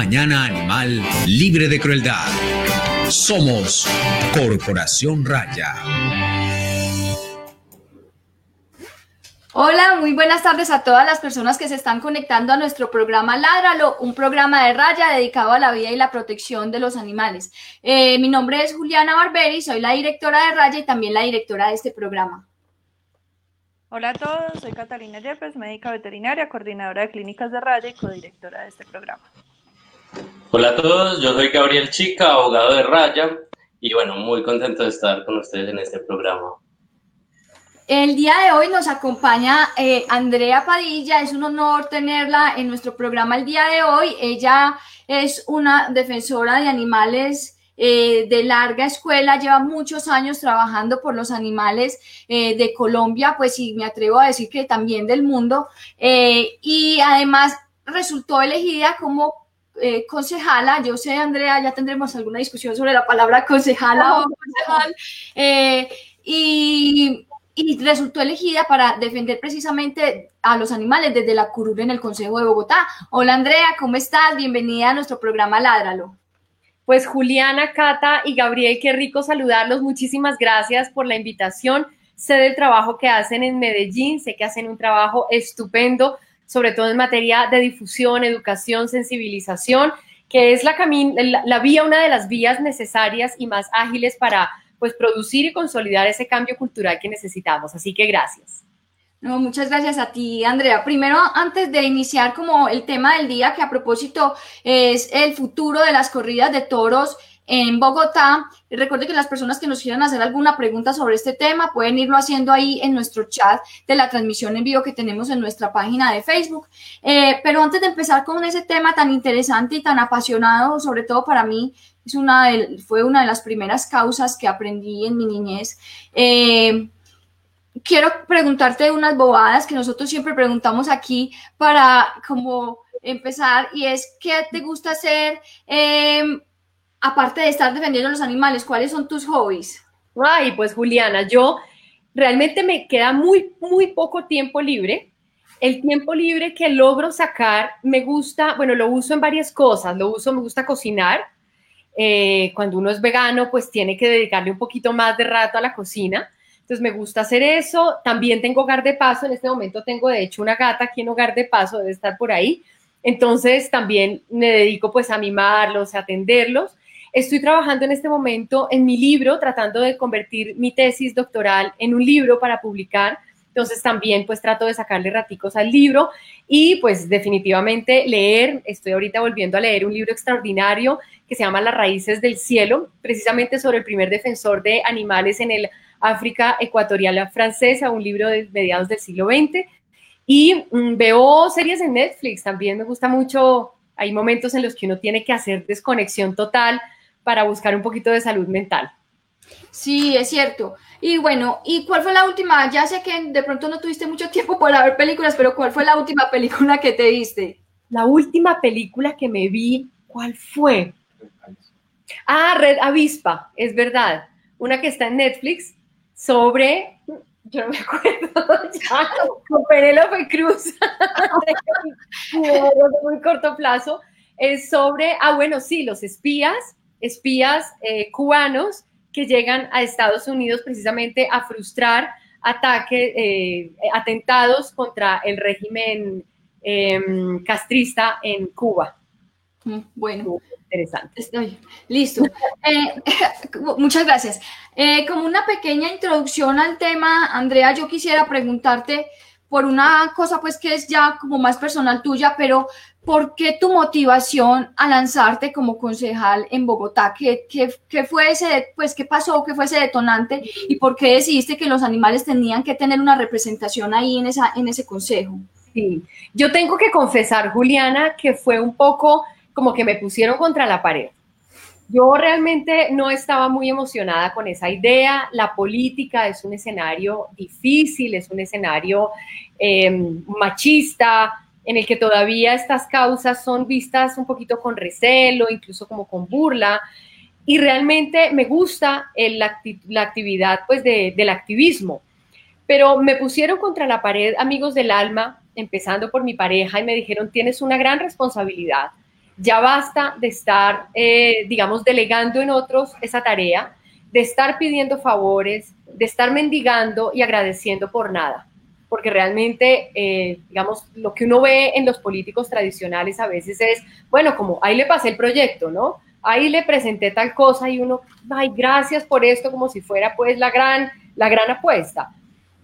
mañana animal libre de crueldad. Somos Corporación Raya. Hola, muy buenas tardes a todas las personas que se están conectando a nuestro programa Ládralo, un programa de raya dedicado a la vida y la protección de los animales. Eh, mi nombre es Juliana Barberi, soy la directora de Raya y también la directora de este programa. Hola a todos, soy Catalina Yepes, médica veterinaria, coordinadora de clínicas de Raya y codirectora de este programa. Hola a todos, yo soy Gabriel Chica, abogado de Raya, y bueno, muy contento de estar con ustedes en este programa. El día de hoy nos acompaña eh, Andrea Padilla, es un honor tenerla en nuestro programa el día de hoy. Ella es una defensora de animales eh, de larga escuela, lleva muchos años trabajando por los animales eh, de Colombia, pues sí, me atrevo a decir que también del mundo, y además resultó elegida como concejala, yo sé, Andrea, ya tendremos alguna discusión sobre la palabra concejala o concejal, y, y, resultó elegida para defender precisamente a los animales desde la curul en el Consejo de Bogotá. Hola Andrea, ¿cómo estás? Bienvenida a nuestro programa Ládralo. Pues Juliana, Cata y Gabriel, qué rico saludarlos. Muchísimas gracias por la invitación. Sé del trabajo que hacen en Medellín, sé que hacen un trabajo estupendo, sobre todo en materia de difusión, educación, sensibilización, que es la, la, la vía, una de las vías necesarias y más ágiles para pues producir y consolidar ese cambio cultural que necesitamos. Así que gracias. No, muchas gracias a ti, Andrea. Primero, antes de iniciar como el tema del día, que a propósito es el futuro de las corridas de toros en Bogotá, recuerde que las personas que nos quieran hacer alguna pregunta sobre este tema pueden irlo haciendo ahí en nuestro chat de la transmisión en vivo que tenemos en nuestra página de Facebook. Eh, pero antes de empezar con ese tema tan interesante y tan apasionado, sobre todo para mí, es una fue una de las primeras causas que aprendí en mi niñez. Eh, quiero preguntarte unas bobadas que nosotros siempre preguntamos aquí para como empezar y es ¿qué te gusta hacer em, aparte de estar defendiendo los animales? ¿Cuáles son tus hobbies? Ay, pues Juliana, yo realmente me queda muy, muy poco tiempo libre. El tiempo libre que logro sacar me gusta, bueno, lo uso en varias cosas. Lo uso, me gusta cocinar. Eh, cuando uno es vegano, pues tiene que dedicarle un poquito más de rato a la cocina entonces me gusta hacer eso. También tengo hogar de paso. En este momento tengo de hecho una gata aquí en hogar de paso, debe estar por ahí. Entonces también me dedico pues a mimarlos, a atenderlos. Estoy trabajando en este momento en mi libro, tratando de convertir mi tesis doctoral en un libro para publicar. Entonces también pues trato de sacarle raticos al libro y pues definitivamente leer. Estoy ahorita volviendo a leer un libro extraordinario que se llama Las raíces del cielo, precisamente sobre el primer defensor de animales en el África Ecuatorial Francesa, un libro de mediados del siglo XX. Y mm, veo series en Netflix, también me gusta mucho, hay momentos en los que uno tiene que hacer desconexión total para buscar un poquito de salud mental. Sí, es cierto. Y bueno, ¿y cuál fue la última? Ya sé que de pronto no tuviste mucho tiempo para ver películas, pero ¿cuál fue la última película que te viste? La última película que me vi, ¿cuál fue? Ah, Red Avispa, es verdad. Una que está en Netflix, sobre, yo no me acuerdo ya, con Penélope Cruz, de muy corto plazo, es sobre, ah, bueno, sí, los espías, espías eh, cubanos que llegan a Estados Unidos precisamente a frustrar ataques, eh, atentados contra el régimen em, castrista en Cuba. Mm, bueno, interesante. Estoy listo. Eh, muchas gracias. Eh, como una pequeña introducción al tema, Andrea, yo quisiera preguntarte por una cosa pues que es ya como más personal tuya, pero ¿por qué tu motivación a lanzarte como concejal en Bogotá? ¿Qué, fue ese, pues qué pasó, qué fue ese detonante y por qué decidiste que los animales tenían que tener una representación ahí en, ese consejo? Sí, yo tengo que confesar, Juliana, que fue un poco como que me pusieron contra la pared. Yo realmente no estaba muy emocionada con esa idea. La política es un escenario difícil, es un escenario em, machista, en el que todavía estas causas son vistas un poquito con recelo, incluso como con burla. Y realmente me gusta la, actividad pues, del activismo. Pero me pusieron contra la pared amigos del alma, empezando por mi pareja, y me dijeron, tienes una gran responsabilidad Ya basta de estar, eh, digamos, delegando en otros esa tarea, de estar pidiendo favores, de estar mendigando y agradeciendo por nada. Porque realmente, eh, digamos, lo que uno ve en los políticos tradicionales a veces es, bueno, como ahí le pasé el proyecto, ¿no? Ahí le presenté tal cosa y uno, ay, gracias por esto, como si fuera pues la gran, la gran apuesta.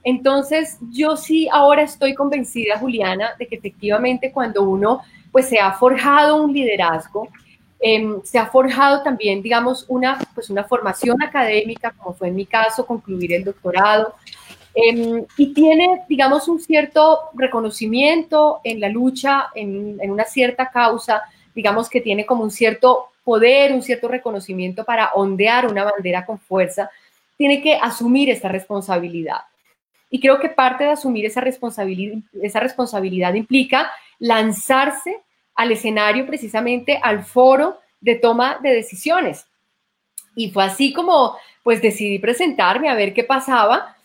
Entonces, yo sí ahora estoy convencida, Juliana, de que efectivamente cuando uno pues se ha forjado un liderazgo, em, se ha forjado también, digamos, una, pues una formación académica, como fue en mi caso, concluir el doctorado, em, y tiene, digamos, un cierto reconocimiento en la lucha, en, una cierta causa, digamos que tiene como un cierto poder, un cierto reconocimiento para ondear una bandera con fuerza, tiene que asumir esta responsabilidad. Y creo que parte de asumir esa responsabilidad, esa responsabilidad implica lanzarse al escenario, precisamente al foro de toma de decisiones. Y fue así como, pues decidí presentarme a ver qué pasaba,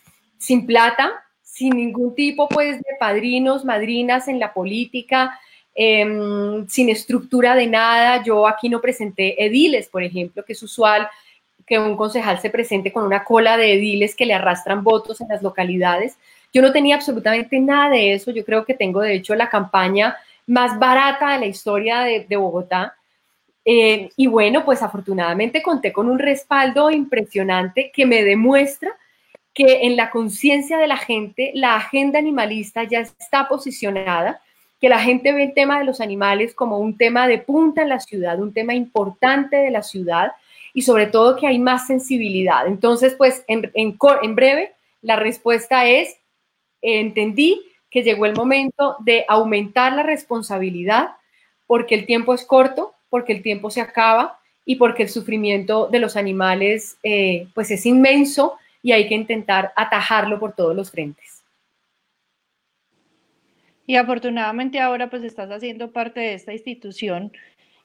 sin plata, sin ningún tipo, pues, de padrinos, madrinas en la política, em, sin estructura de nada. Yo aquí no presenté ediles, por ejemplo, que es usual que un concejal se presente con una cola de ediles que le arrastran votos en las localidades. Yo no tenía absolutamente nada de eso. Yo creo que tengo, de hecho, la campaña más barata de la historia de, Bogotá. Eh, y bueno, pues afortunadamente conté con un respaldo impresionante que me demuestra que en la conciencia de la gente la agenda animalista ya está posicionada, que la gente ve el tema de los animales como un tema de punta en la ciudad, un tema importante de la ciudad y sobre todo que hay más sensibilidad. Entonces, pues en, en breve, la respuesta es, entendí que llegó el momento de aumentar la responsabilidad porque el tiempo es corto, porque el tiempo se acaba y porque el sufrimiento de los animales eh, pues es inmenso y hay que intentar atajarlo por todos los frentes. Y afortunadamente ahora pues estás haciendo parte de esta institución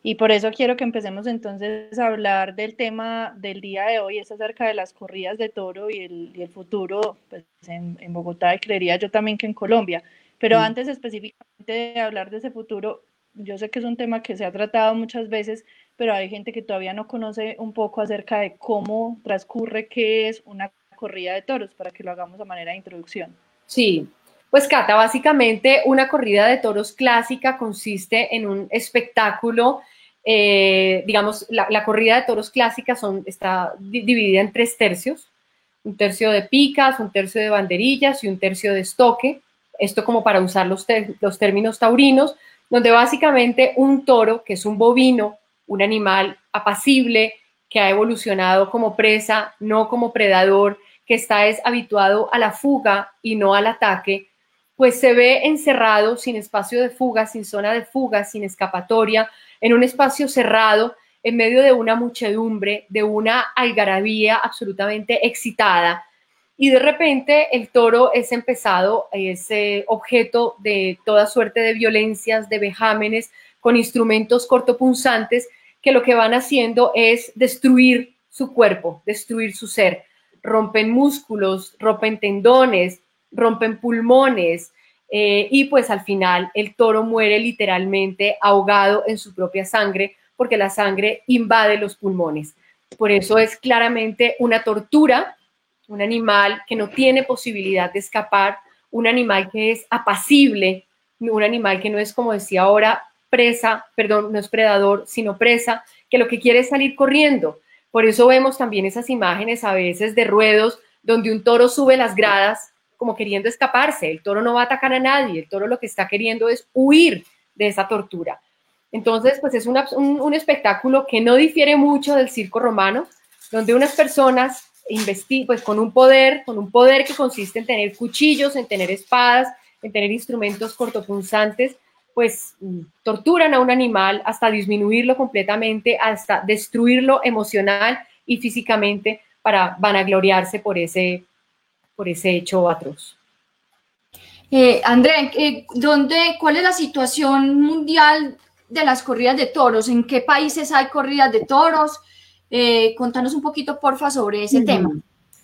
y por eso quiero que empecemos entonces a hablar del tema del día de hoy, es acerca de las corridas de toro y el, futuro pues, en, Bogotá y creería yo también que en Colombia. Pero antes específicamente de hablar de ese futuro, yo sé que es un tema que se ha tratado muchas veces, pero hay gente que todavía no conoce un poco acerca de cómo transcurre, qué es una corrida de toros, para que lo hagamos a manera de introducción. Sí, pues Cata, básicamente una corrida de toros clásica consiste en un espectáculo eh, digamos, la, corrida de toros clásica son, está dividida en tres tercios, un tercio de picas, un tercio de banderillas y un tercio de estoque, esto como para usar los, los términos taurinos, donde básicamente un toro, que es un bovino, un animal apacible, que ha evolucionado como presa, no como predador, que está es habituado a la fuga y no al ataque, pues se ve encerrado sin espacio de fuga, sin zona de fuga, sin escapatoria, en un espacio cerrado, en medio de una muchedumbre, de una algarabía absolutamente excitada. Y de repente el toro es empezado, es objeto de toda suerte de violencias, de vejámenes, con instrumentos cortopunzantes que lo que van haciendo es destruir su cuerpo, destruir su ser. Rompen músculos, rompen tendones, rompen pulmones, eh, y pues al final el toro muere literalmente ahogado en su propia sangre porque la sangre invade los pulmones. Por eso es claramente una tortura, un animal que no tiene posibilidad de escapar, un animal que es apacible, un animal que no es como decía ahora presa, perdón, no es predador, sino presa, que lo que quiere es salir corriendo. Por eso vemos también esas imágenes a veces de ruedos donde un toro sube las gradas como queriendo escaparse. El toro no va a atacar a nadie, el toro lo que está queriendo es huir de esa tortura. Entonces, pues es un, espectáculo que no difiere mucho del circo romano, donde unas personas pues con un poder, con un poder que consiste en tener cuchillos, en tener espadas, en tener instrumentos cortopunzantes, pues torturan a un animal hasta disminuirlo completamente, hasta destruirlo emocional y físicamente para vanagloriarse por ese, por ese hecho atroz. Eh, André, eh, ¿dónde, ¿cuál es la situación mundial de las corridas de toros? ¿En qué países hay corridas de toros? Eh, contanos un poquito, porfa, sobre ese tema.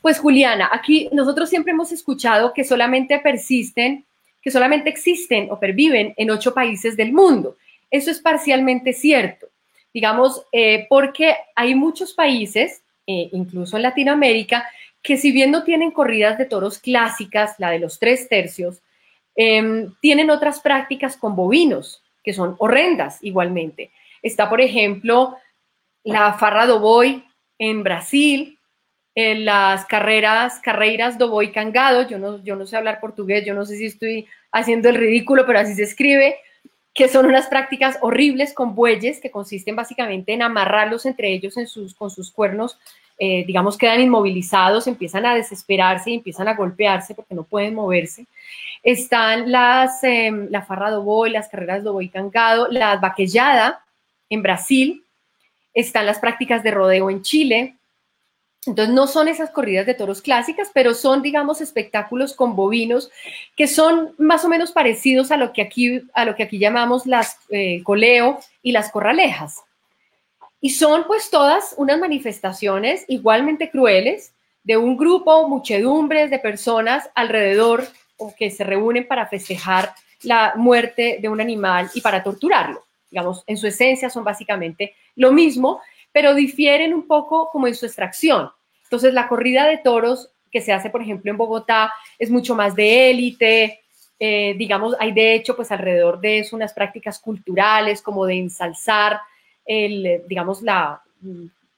Pues Juliana, aquí nosotros siempre hemos escuchado que solamente persisten, que solamente existen o perviven en ocho países del mundo. Eso es parcialmente cierto, digamos, eh, porque hay muchos países, eh, incluso en Latinoamérica, que si bien no tienen corridas de toros clásicas, la de los tres tercios, em, tienen otras prácticas con bovinos, que son horrendas igualmente. Está, por ejemplo, la farra do boi en Brasil, las carreras, carreras do boi cangado, yo no, yo no sé hablar portugués, yo no sé si estoy haciendo el ridículo, pero así se escribe, que son unas prácticas horribles con bueyes que consisten básicamente en amarrarlos entre ellos con sus cuernos, eh, digamos, quedan inmovilizados, empiezan a desesperarse y empiezan a golpearse porque no pueden moverse. Están las, em, la farra do boi, las carreras do boi cangado, la vaquellada en Brasil, están las prácticas de rodeo en Chile, entonces, no son esas corridas de toros clásicas, pero son, digamos, espectáculos con bovinos que son más o menos parecidos a lo que aquí, a lo que aquí llamamos las eh, coleo y las corralejas. Y son pues todas unas manifestaciones igualmente crueles de un grupo, muchedumbres de personas alrededor o que se reúnen para festejar la muerte de un animal y para torturarlo. Digamos, en su esencia son básicamente lo mismo, pero difieren un poco como en su extracción. Entonces, la corrida de toros que se hace, por ejemplo, en Bogotá es mucho más de élite, eh, digamos, hay de hecho, pues alrededor de eso unas prácticas culturales como de ensalzar el, digamos, la,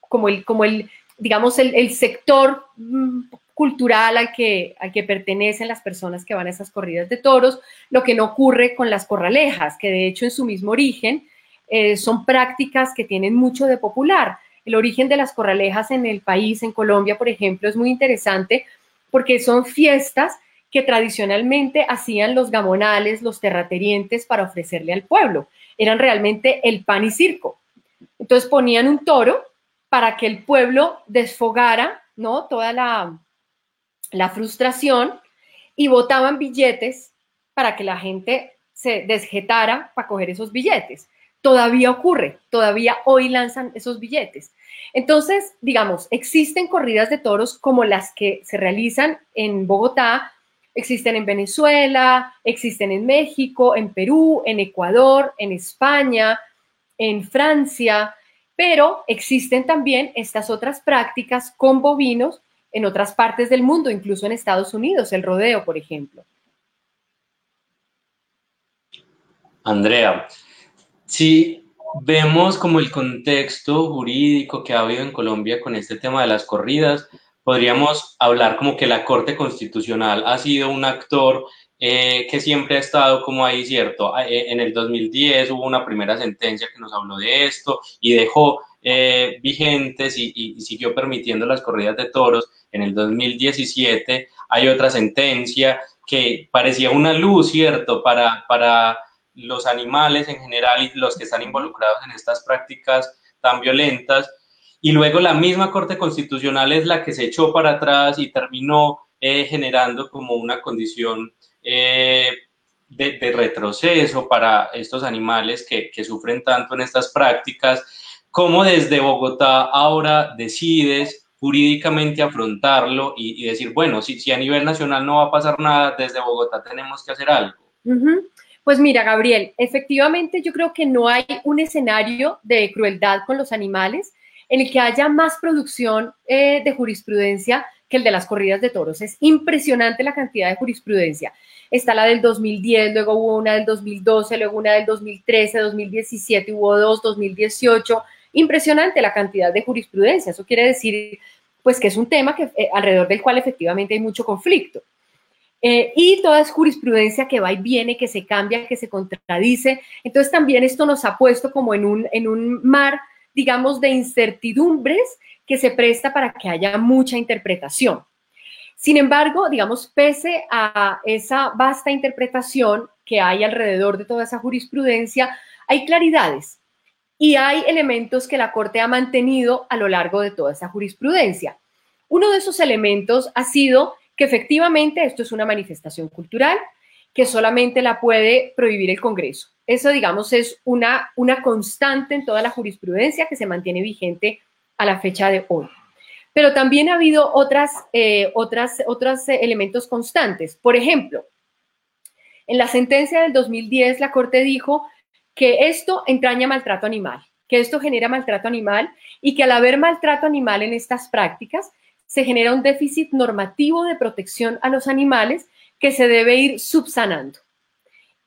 como el, como el digamos, el, sector mm, cultural al que, al que pertenecen las personas que van a esas corridas de toros, lo que no ocurre con las corralejas, que de hecho en su mismo origen eh, son prácticas que tienen mucho de popular. El origen de las corralejas en el país, en Colombia, por ejemplo, es muy interesante porque son fiestas que tradicionalmente hacían los gamonales, los terratenientes para ofrecerle al pueblo. Eran realmente el pan y circo. Entonces ponían un toro para que el pueblo desfogara, ¿no? Toda la, la frustración y votaban billetes para que la gente se desjetara para coger esos billetes todavía ocurre, todavía hoy lanzan esos billetes. Entonces, digamos, existen corridas de toros como las que se realizan en Bogotá, existen en Venezuela, existen en México, en Perú, en Ecuador, en España, en Francia, pero existen también estas otras prácticas con bovinos en otras partes del mundo, incluso en Estados Unidos, el rodeo, por ejemplo. Andrea, si vemos como el contexto jurídico que ha habido en Colombia con este tema de las corridas, podríamos hablar como que la Corte Constitucional ha sido un actor eh, que siempre ha estado como ahí, ¿cierto? Ah, eh, en el 2010 hubo una primera sentencia que nos habló de esto y dejó eh, vigentes y, y, siguió permitiendo las corridas de toros. En el 2017 hay otra sentencia que parecía una luz, ¿cierto? Para, para los animales en general y los que están involucrados en estas prácticas tan violentas. Y luego la misma Corte Constitucional es la que se echó para atrás y terminó eh, generando como una condición eh, de, retroceso para estos animales que, sufren tanto en estas prácticas. ¿Cómo desde Bogotá ahora decides jurídicamente afrontarlo y, decir, bueno, si, si, a nivel nacional no va a pasar nada, desde Bogotá tenemos que hacer algo? Pues mira, Gabriel, efectivamente yo creo que no hay un escenario de crueldad con los animales en el que haya más producción eh, de jurisprudencia que el de las corridas de toros. Es impresionante la cantidad de jurisprudencia. Está la del 2010, luego hubo una del 2012, luego una del 2013, 2017, hubo dos, 2018. Impresionante la cantidad de jurisprudencia. Eso quiere decir, pues, que es un tema que, eh, alrededor del cual efectivamente hay mucho conflicto. Eh, y toda es jurisprudencia que va y viene, que se cambia, que se contradice. Entonces también esto nos ha puesto como en un, en un mar, digamos, de incertidumbres que se presta para que haya mucha interpretación. Sin embargo, digamos, pese a esa vasta interpretación que hay alrededor de toda esa jurisprudencia, hay claridades y hay elementos que la Corte ha mantenido a lo largo de toda esa jurisprudencia. Uno de esos elementos ha sido que efectivamente esto es una manifestación cultural que solamente la puede prohibir el Congreso. Eso, digamos, es una, una constante en toda la jurisprudencia que se mantiene vigente a la fecha de hoy. Pero también ha habido otras, eh, otras, otros elementos constantes. Por ejemplo, en la sentencia del 2010, la Corte dijo que esto entraña maltrato animal, que esto genera maltrato animal y que al haber maltrato animal en estas prácticas, se genera un déficit normativo de protección a los animales que se debe ir subsanando.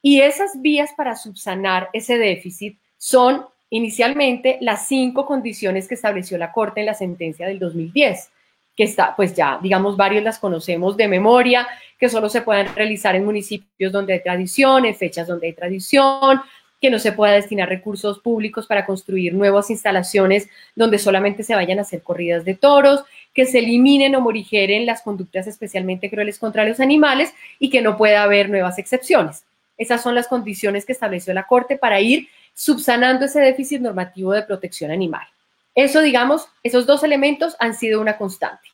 Y esas vías para subsanar ese déficit son inicialmente las cinco condiciones que estableció la Corte en la sentencia del 2010, que está, pues ya, digamos, varios las conocemos de memoria, que solo se pueden realizar en municipios donde hay tradición, en fechas donde hay tradición, que no se pueda destinar recursos públicos para construir nuevas instalaciones donde solamente se vayan a hacer corridas de toros, que se eliminen o morigeren las conductas especialmente crueles contra los animales y que no pueda haber nuevas excepciones. Esas son las condiciones que estableció la Corte para ir subsanando ese déficit normativo de protección animal. Eso, digamos, esos dos elementos han sido una constante.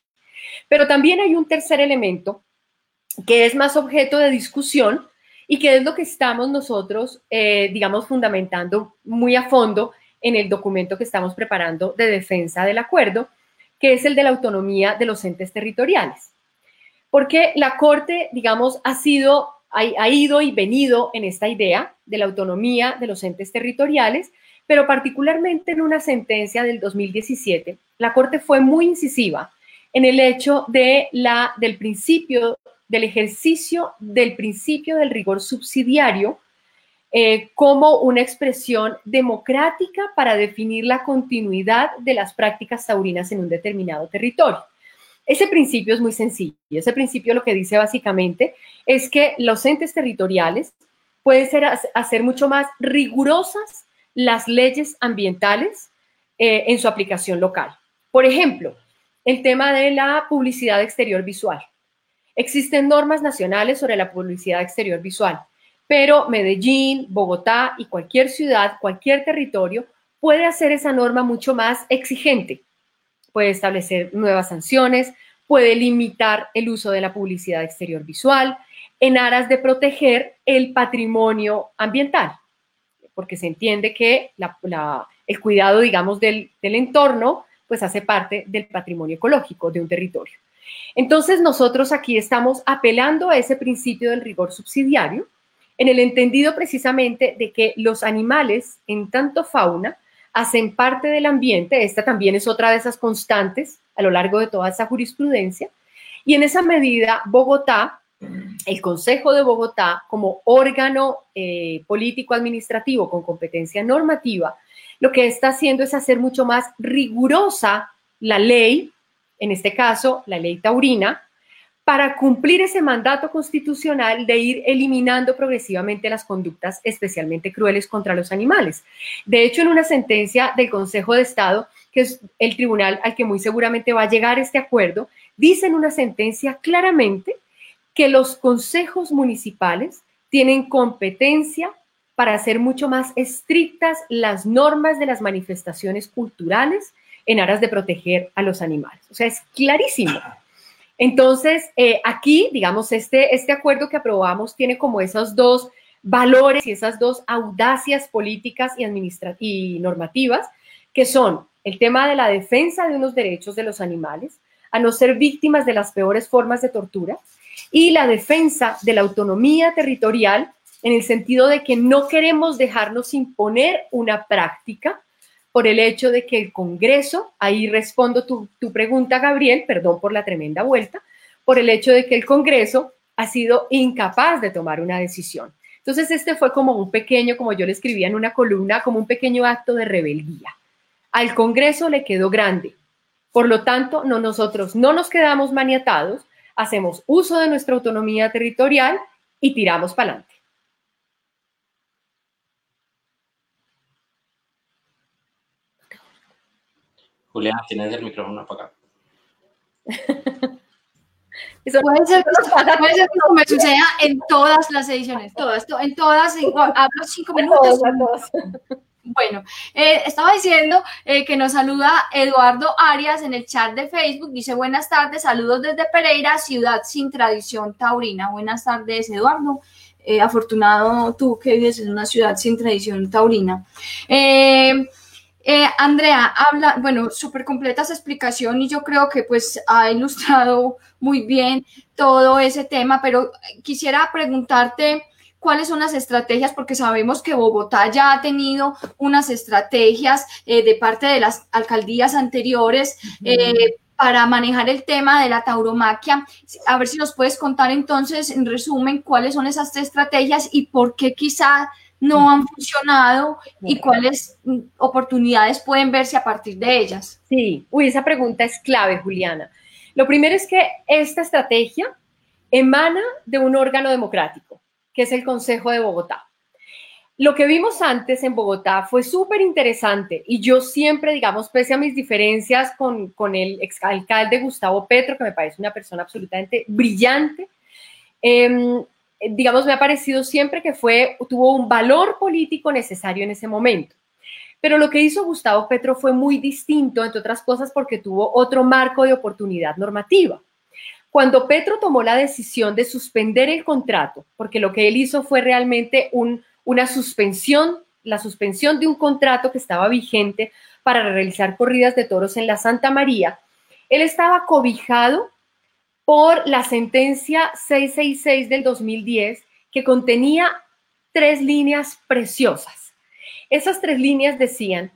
Pero también hay un tercer elemento que es más objeto de discusión y que es lo que estamos nosotros, eh, digamos, fundamentando muy a fondo en el documento que estamos preparando de defensa del acuerdo, que es el de la autonomía de los entes territoriales. Porque la Corte, digamos, ha sido ha, ido y venido en esta idea de la autonomía de los entes territoriales, pero particularmente en una sentencia del 2017, la Corte fue muy incisiva en el hecho de la, del principio, del ejercicio del principio del rigor subsidiario eh, como una expresión democrática para definir la continuidad de las prácticas taurinas en un determinado territorio. Ese principio es muy sencillo. Ese principio lo que dice básicamente es que los entes territoriales pueden hacer mucho más rigurosas las leyes ambientales eh, en su aplicación local. Por ejemplo, el tema de la publicidad exterior visual. Existen normas nacionales sobre la publicidad exterior visual, pero Medellín, Bogotá y cualquier ciudad, cualquier territorio puede hacer esa norma mucho más exigente puede establecer nuevas sanciones, puede limitar el uso de la publicidad exterior visual en aras de proteger el patrimonio ambiental, porque se entiende que el cuidado, digamos, del, entorno, pues hace parte del patrimonio ecológico de un territorio. Entonces, nosotros aquí estamos apelando a ese principio del rigor subsidiario, en el entendido precisamente de que los animales, en tanto fauna, hacen parte del ambiente, esta también es otra de esas constantes a lo largo de toda esa jurisprudencia, y en esa medida Bogotá, el Consejo de Bogotá, como órgano eh, político-administrativo con competencia normativa, lo que está haciendo es hacer mucho más rigurosa la ley, en este caso la ley taurina, para cumplir ese mandato constitucional de ir eliminando progresivamente las conductas especialmente crueles contra los animales. De hecho, en una sentencia del Consejo de Estado, que es el tribunal al que muy seguramente va a llegar este acuerdo, dice en una sentencia claramente que los consejos municipales tienen competencia para hacer mucho más estrictas las normas de las manifestaciones culturales en aras de proteger a los animales. O sea, es clarísimo. Entonces, eh, aquí, digamos, este, este acuerdo que aprobamos tiene como esos dos valores y esas dos audacias políticas y, y normativas, que son el tema de la defensa de unos derechos de los animales, a no ser víctimas de las peores formas de tortura, y la defensa de la autonomía territorial en el sentido de que no queremos dejarnos imponer una práctica por el hecho de que el Congreso, ahí respondo tu, pregunta, Gabriel, perdón por la tremenda vuelta, por el hecho de que el Congreso ha sido incapaz de tomar una decisión. Entonces, este fue como un pequeño, como yo le escribía en una columna, como un pequeño acto de rebeldía. Al Congreso le quedó grande. Por lo tanto, no, nosotros no nos quedamos maniatados, hacemos uso de nuestra autonomía territorial y tiramos para adelante. Juliana, tienes el micrófono apagado. Eso puede ser, puede ser como me suceda en todas las ediciones, todas, en todas, hablo cinco minutos. Bueno, eh, estaba diciendo eh, que nos saluda Eduardo Arias en el chat de Facebook. Dice buenas tardes, saludos desde Pereira, ciudad sin tradición taurina. Buenas tardes, Eduardo. Eh, afortunado tú que vives en una ciudad sin tradición taurina. Eh, eh, Andrea, habla, bueno, súper completa esa explicación y yo creo que pues ha ilustrado muy bien todo ese tema, pero quisiera preguntarte cuáles son las estrategias, porque sabemos que Bogotá ya ha tenido unas estrategias eh, de parte de las alcaldías anteriores. Eh, para manejar el tema de la tauromaquia. A ver si nos puedes contar entonces, en resumen, cuáles son esas estrategias y por qué quizá no han funcionado y cuáles mm, oportunidades pueden verse a partir de ellas. Sí, uy, esa pregunta es clave, Juliana. Lo primero es que esta estrategia emana de un órgano democrático, que es el Consejo de Bogotá. Lo que vimos antes en Bogotá fue súper interesante y yo siempre, digamos, pese a mis diferencias con, con el exalcalde Gustavo Petro, que me parece una persona absolutamente brillante, eh, digamos, me ha parecido siempre que fue, tuvo un valor político necesario en ese momento. Pero lo que hizo Gustavo Petro fue muy distinto, entre otras cosas, porque tuvo otro marco de oportunidad normativa. Cuando Petro tomó la decisión de suspender el contrato, porque lo que él hizo fue realmente una suspensión, la suspensión de un contrato que estaba vigente para realizar corridas de toros en la Santa María, él estaba cobijado por la sentencia 666 del 2010 que contenía tres líneas preciosas. Esas tres líneas decían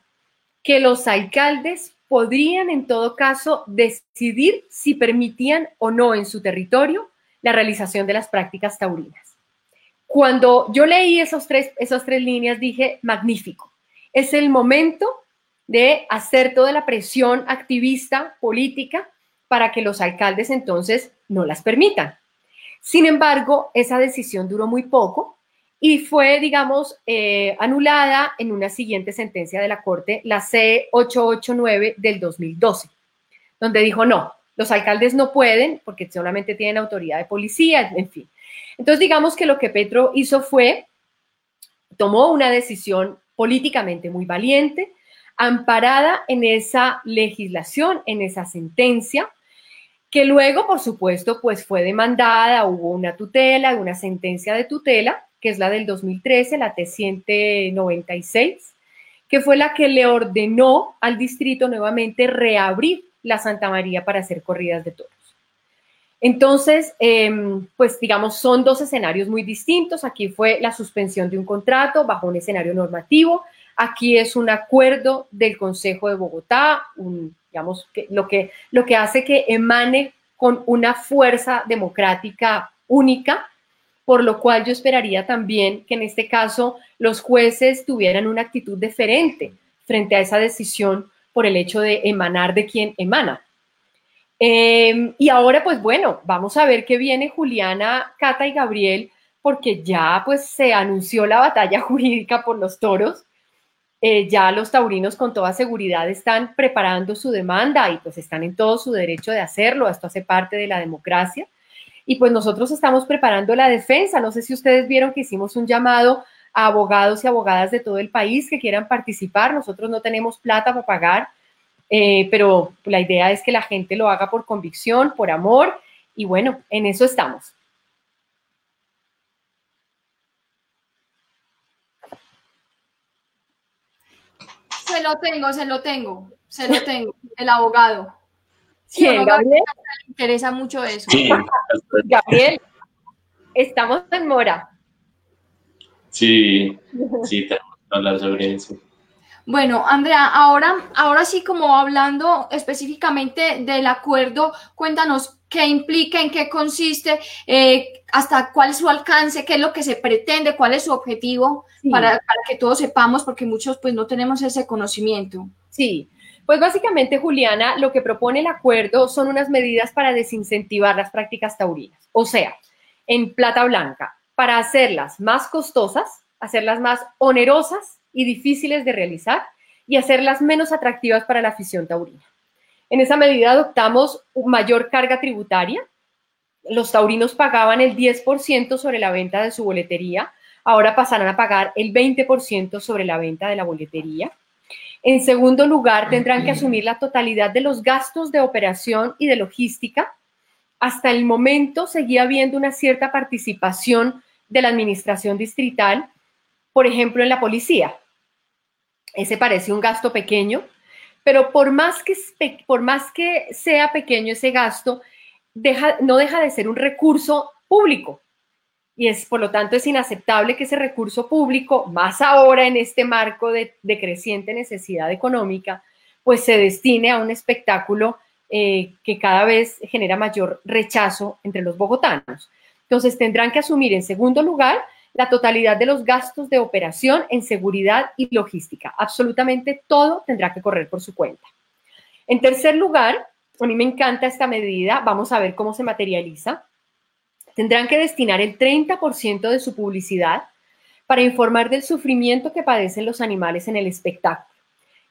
que los alcaldes podrían en todo caso decidir si permitían o no en su territorio la realización de las prácticas taurinas. Cuando yo leí esos tres, esas tres líneas dije, magnífico, es el momento de hacer toda la presión activista, política, para que los alcaldes entonces no las permitan. Sin embargo, esa decisión duró muy poco y fue, digamos, eh, anulada en una siguiente sentencia de la Corte, la C889 del 2012, donde dijo, no, los alcaldes no pueden porque solamente tienen autoridad de policía, en fin. Entonces, digamos que lo que Petro hizo fue, tomó una decisión políticamente muy valiente, amparada en esa legislación, en esa sentencia, que luego, por supuesto, pues fue demandada, hubo una tutela, una sentencia de tutela, que es la del 2013, la T-196, que fue la que le ordenó al distrito nuevamente reabrir la Santa María para hacer corridas de toros. Entonces, em, pues digamos, son dos escenarios muy distintos. Aquí fue la suspensión de un contrato bajo un escenario normativo. Aquí es un acuerdo del Consejo de Bogotá, un digamos, que, lo, que, lo que hace que emane con una fuerza democrática única, por lo cual yo esperaría también que en este caso los jueces tuvieran una actitud diferente frente a esa decisión por el hecho de emanar de quien emana. Em, y ahora, pues bueno, vamos a ver qué viene Juliana, Cata y Gabriel, porque ya pues se anunció la batalla jurídica por los toros. Eh, ya los taurinos con toda seguridad están preparando su demanda y pues están en todo su derecho de hacerlo, esto hace parte de la democracia. Y pues nosotros estamos preparando la defensa, no sé si ustedes vieron que hicimos un llamado a abogados y abogadas de todo el país que quieran participar, nosotros no tenemos plata para pagar, eh, pero la idea es que la gente lo haga por convicción, por amor y bueno, en eso estamos. Se lo tengo, se lo tengo, se lo tengo, el abogado. Sí, Gabriel? Me interesa mucho eso. Sí, Gabriel, estamos en mora. sí, sí, tenemos que hablar sobre eso. Bueno, Andrea, ahora, ahora sí como hablando específicamente del acuerdo, cuéntanos qué implica, en qué consiste, eh, hasta cuál es su alcance, qué es lo que se pretende, cuál es su objetivo, Sí. para, para que todos sepamos, porque muchos pues no tenemos ese conocimiento. Sí, pues básicamente, Juliana, lo que propone el acuerdo son unas medidas para desincentivar las prácticas taurinas. O sea, en plata blanca, para hacerlas más costosas, hacerlas más onerosas y difíciles de realizar y hacerlas menos atractivas para la afición taurina. En esa medida adoptamos mayor carga tributaria. Los taurinos pagaban el 10% sobre la venta de su boletería, ahora pasarán a pagar el 20% sobre la venta de la boletería. En segundo lugar, tendrán que asumir la totalidad de los gastos de operación y de logística. Hasta el momento seguía habiendo una cierta participación de la administración distrital, por ejemplo, en la policía. Ese parece un gasto pequeño, pero por más que, sea pequeño ese gasto, no deja de ser un recurso público. y es por lo tanto es inaceptable que ese recurso público, más ahora en este marco de, creciente necesidad económica, pues se destine a un espectáculo eh, que cada vez genera mayor rechazo entre los bogotanos. Entonces tendrán que asumir en segundo lugar la totalidad de los gastos de operación en seguridad y logística. Absolutamente todo tendrá que correr por su cuenta. En tercer lugar, a mí me encanta esta medida, vamos a ver cómo se materializa. Tendrán que destinar el 30% de su publicidad para informar del sufrimiento que padecen los animales en el espectáculo.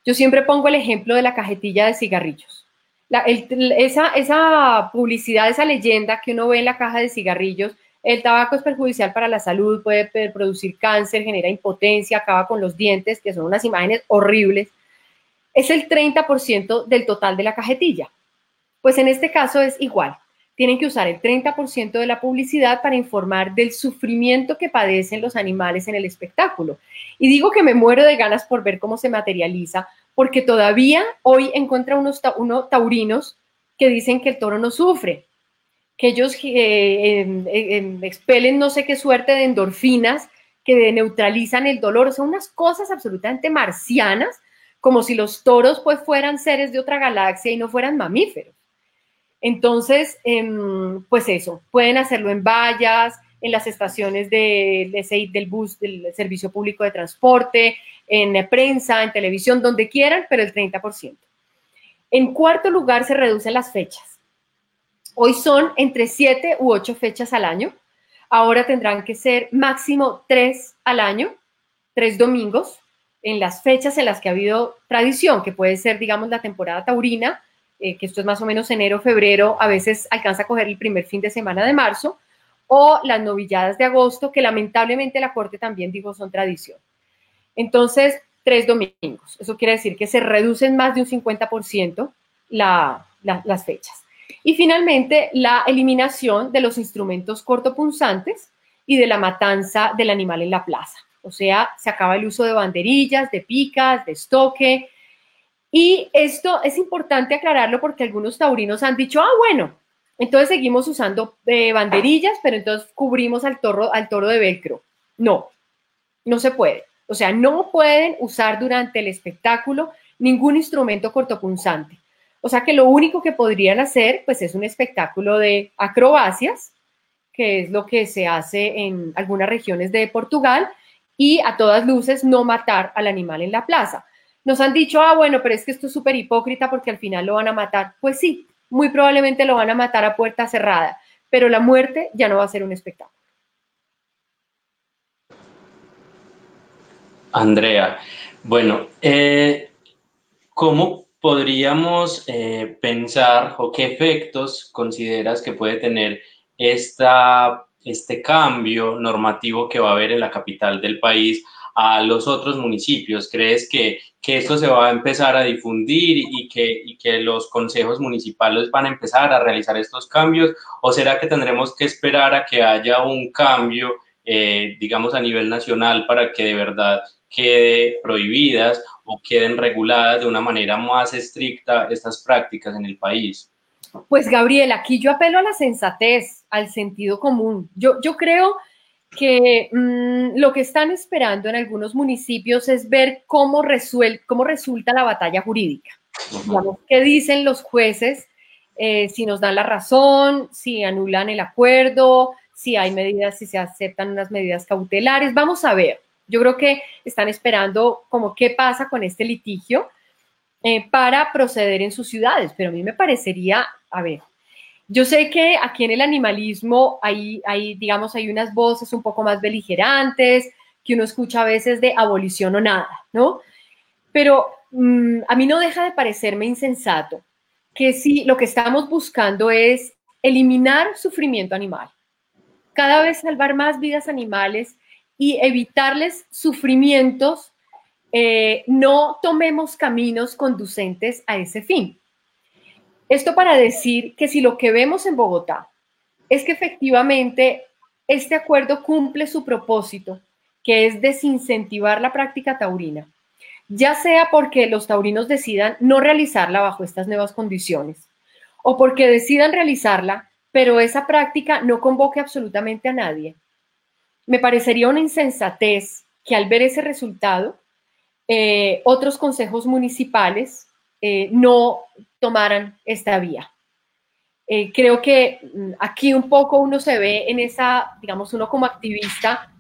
Yo siempre pongo el ejemplo de la cajetilla de cigarrillos. esa, esa publicidad, esa leyenda que uno ve en la caja de cigarrillos, el tabaco es perjudicial para la salud, puede producir cáncer, genera impotencia, acaba con los dientes, que son unas imágenes horribles. Es el 30% del total de la cajetilla. Pues en este caso es igual. Tienen que usar el 30% de la publicidad para informar del sufrimiento que padecen los animales en el espectáculo. Y digo que me muero de ganas por ver cómo se materializa, porque todavía hoy encuentra unos, unos taurinos que dicen que el toro no sufre, que ellos eh, expelen no sé qué suerte de endorfinas que neutralizan el dolor. Son unas cosas absolutamente marcianas, como si los toros pues fueran seres de otra galaxia y no fueran mamíferos. Entonces, em, pues eso, pueden hacerlo en vallas, en las estaciones de, del bus, del servicio público de transporte, en prensa, en televisión, donde quieran, pero el 30%. En cuarto lugar, se reducen las fechas. Hoy son entre siete u ocho fechas al año. Ahora tendrán que ser máximo tres al año, tres domingos, en las fechas en las que ha habido tradición, que puede ser, digamos, la temporada taurina, eh, que esto es más o menos enero, febrero, a veces alcanza a coger el primer fin de semana de marzo, o las novilladas de agosto, que lamentablemente la Corte también dijo son tradición. Entonces, tres domingos. Eso quiere decir que se reducen más de un 50% las fechas. Y finalmente, la eliminación de los instrumentos cortopunzantes y de la matanza del animal en la plaza. O sea, se acaba el uso de banderillas, de picas, de estoque. Y esto es importante aclararlo porque algunos taurinos han dicho, ah, bueno, entonces seguimos usando eh, banderillas, pero entonces cubrimos al toro, al toro de velcro. No, no se puede. O sea, no pueden usar durante el espectáculo ningún instrumento cortopunzante. O sea que lo único que podrían hacer, pues es un espectáculo de acrobacias, que es lo que se hace en algunas regiones de Portugal, y a todas luces no matar al animal en la plaza. Nos han dicho, ah, bueno, pero es que esto es súper hipócrita porque al final lo van a matar. Pues sí, muy probablemente lo van a matar a puerta cerrada, pero la muerte ya no va a ser un espectáculo. Andrea, bueno, eh, ¿cómo podríamos eh, pensar o qué efectos consideras que puede tener esta, este cambio normativo que va a haber en la capital del país a los otros municipios? ¿Crees que, que esto se va a empezar a difundir y que, y que los consejos municipales van a empezar a realizar estos cambios? ¿O será que tendremos que esperar a que haya un cambio, eh, digamos, a nivel nacional para que de verdad quede prohibidas o queden reguladas de una manera más estricta estas prácticas en el país? Pues Gabriel, aquí yo apelo a la sensatez, al sentido común. Yo, yo creo que mm, lo que están esperando en algunos municipios es ver cómo, resuel cómo resulta la batalla jurídica. ¿Qué dicen los jueces? Eh, si nos dan la razón, si anulan el acuerdo, si hay medidas, si se aceptan unas medidas cautelares. Vamos a ver. Yo creo que están esperando como qué pasa con este litigio eh, para proceder en sus ciudades, pero a mí me parecería, a ver, yo sé que aquí en el animalismo hay, hay, digamos, hay unas voces un poco más beligerantes, que uno escucha a veces de abolición o nada, ¿no? Pero mm, a mí no deja de parecerme insensato que si lo que estamos buscando es eliminar sufrimiento animal, cada vez salvar más vidas animales y evitarles sufrimientos, eh, no tomemos caminos conducentes a ese fin. Esto para decir que si lo que vemos en Bogotá es que efectivamente este acuerdo cumple su propósito, que es desincentivar la práctica taurina, ya sea porque los taurinos decidan no realizarla bajo estas nuevas condiciones, o porque decidan realizarla, pero esa práctica no convoque absolutamente a nadie, me parecería una insensatez que al ver ese resultado, eh, otros consejos municipales eh, no tomaran esta vía. Eh, creo que mm, aquí un poco uno se ve en esa, digamos, uno como activista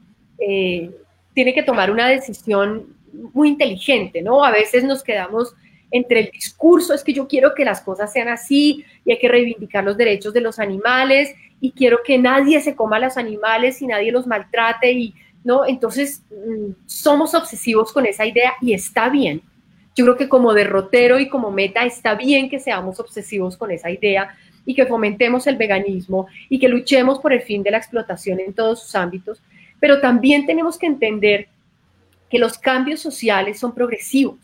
tiene que tomar una decisión muy inteligente, ¿no? A veces nos quedamos entre el discurso, es que yo quiero que las cosas sean así y hay que reivindicar los derechos de los animales y quiero que nadie se coma a los animales y nadie los maltrate y no, entonces mm, somos obsesivos con esa idea y está bien. Yo creo que como derrotero y como meta está bien que seamos obsesivos con esa idea y que fomentemos el veganismo y que luchemos por el fin de la explotación en todos sus ámbitos, pero también tenemos que entender que los cambios sociales son progresivos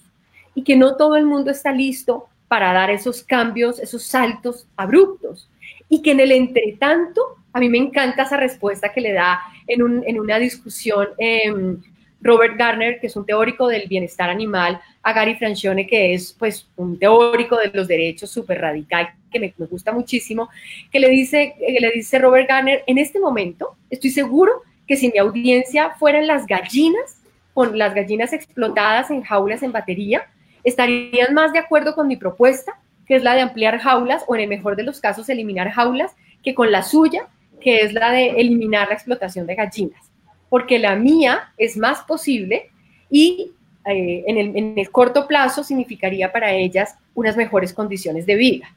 y que no todo el mundo está listo para dar esos cambios, esos saltos abruptos. Y que en el entretanto, a mí me encanta esa respuesta que le da en, una discusión em, Robert Garner, que es un teórico del bienestar animal, a Gary Francione, que es pues un teórico de los derechos súper radical, que me, gusta muchísimo, que le dice, que le dice Robert Garner, en este momento estoy seguro que si mi audiencia fueran las gallinas, con las gallinas explotadas en jaulas en batería, estarían más de acuerdo con mi propuesta, es la de ampliar jaulas o en el mejor de los casos eliminar jaulas, que con la suya, que es la de eliminar la explotación de gallinas. Porque la mía es más posible y eh, en, el, en el corto plazo significaría para ellas unas mejores condiciones de vida.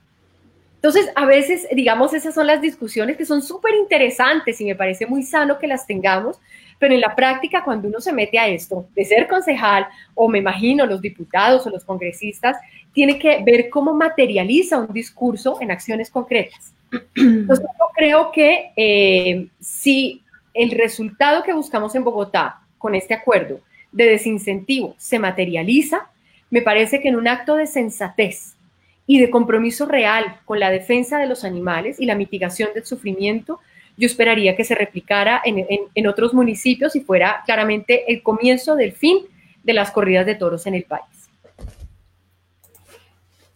Entonces, a veces, digamos, esas son las discusiones que son súper interesantes y me parece muy sano que las tengamos, pero en la práctica, cuando uno se mete a esto, de ser concejal, o me imagino los diputados o los congresistas, tiene que ver cómo materializa un discurso en acciones concretas. Entonces, creo que eh, si el resultado que buscamos en Bogotá con este acuerdo de desincentivo se materializa, me parece que en un acto de sensatez y de compromiso real con la defensa de los animales y la mitigación del sufrimiento, yo esperaría que se replicara en, otros municipios y fuera claramente el comienzo del fin de las corridas de toros en el país.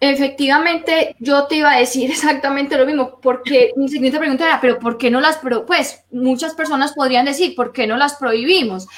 Efectivamente, yo te iba a decir exactamente lo mismo, porque mi siguiente pregunta era, pero ¿por qué no las pro Pues muchas personas podrían decir, ¿por qué no las prohibimos?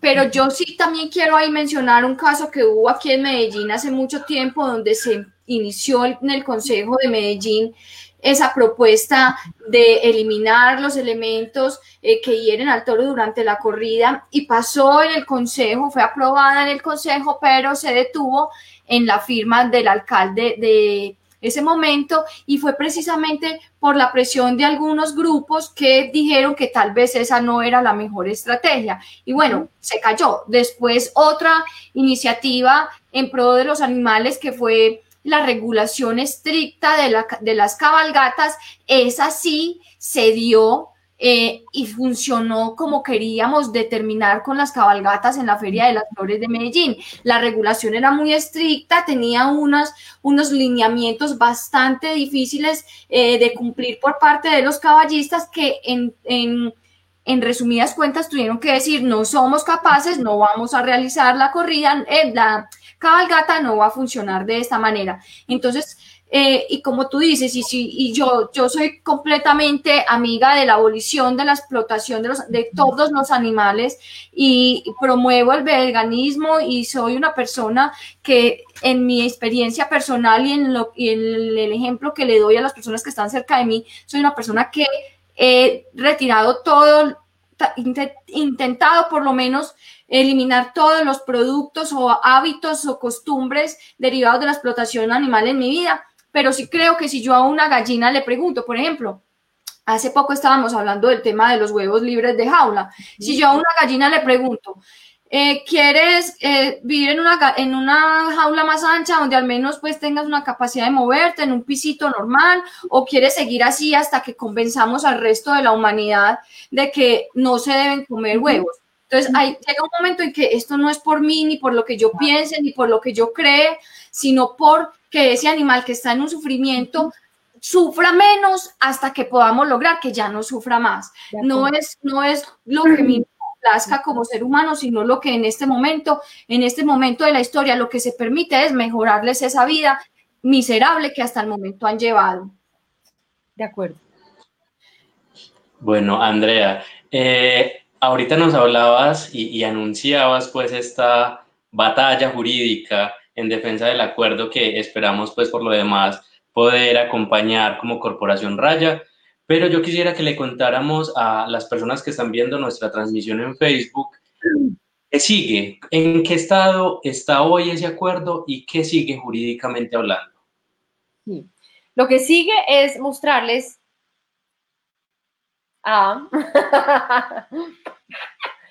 Pero yo sí también quiero ahí mencionar un caso que hubo aquí en Medellín hace mucho tiempo, donde se inició en el Consejo de Medellín esa propuesta de eliminar los elementos eh, que hieren al toro durante la corrida y pasó en el Consejo, fue aprobada en el Consejo, pero se detuvo en la firma del alcalde de ese momento y fue precisamente por la presión de algunos grupos que dijeron que tal vez esa no era la mejor estrategia. Y bueno, se cayó. Después otra iniciativa en pro de los animales que fue la regulación estricta de, de las cabalgatas, esa sí se dio eh, y funcionó como queríamos determinar con las cabalgatas en la Feria de las Flores de Medellín. La regulación era muy estricta, tenía unos, lineamientos bastante difíciles eh, de cumplir por parte de los caballistas que en, en, resumidas cuentas tuvieron que decir no somos capaces, no vamos a realizar la corrida, eh, la cabalgata no va a funcionar de esta manera. Entonces, eh, y como tú dices, y, si, y yo, yo soy completamente amiga de la abolición de la explotación de, los, de todos los animales y promuevo el veganismo y soy una persona que en mi experiencia personal y en, lo, y en el ejemplo que le doy a las personas que están cerca de mí, soy una persona que he retirado todo, intentado por lo menos eliminar todos los productos o hábitos o costumbres derivados de la explotación animal en mi vida. Pero sí creo que si yo a una gallina le pregunto, por ejemplo, hace poco estábamos hablando del tema de los huevos libres de jaula, si yo a una gallina le pregunto, eh, ¿quieres eh, vivir en una, en una jaula más ancha donde al menos pues tengas una capacidad de moverte en un pisito normal o quieres seguir así hasta que convenzamos al resto de la humanidad de que no se deben comer huevos? Entonces, hay, llega un momento en que esto no es por mí, ni por lo que yo piense, ni por lo que yo cree, sino por que ese animal que está en un sufrimiento sufra menos hasta que podamos lograr que ya no sufra más. No es, no es lo que me plazca como ser humano, sino lo que en este momento, en este momento de la historia, lo que se permite es mejorarles esa vida miserable que hasta el momento han llevado. De acuerdo. Bueno, Andrea, eh, ahorita nos hablabas y, y, anunciabas pues esta batalla jurídica en defensa del acuerdo que esperamos pues por lo demás poder acompañar como Corporación Raya, pero yo quisiera que le contáramos a las personas que están viendo nuestra transmisión en Facebook qué sigue, en qué estado está hoy ese acuerdo y qué sigue jurídicamente hablando. Sí. Lo que sigue es mostrarles a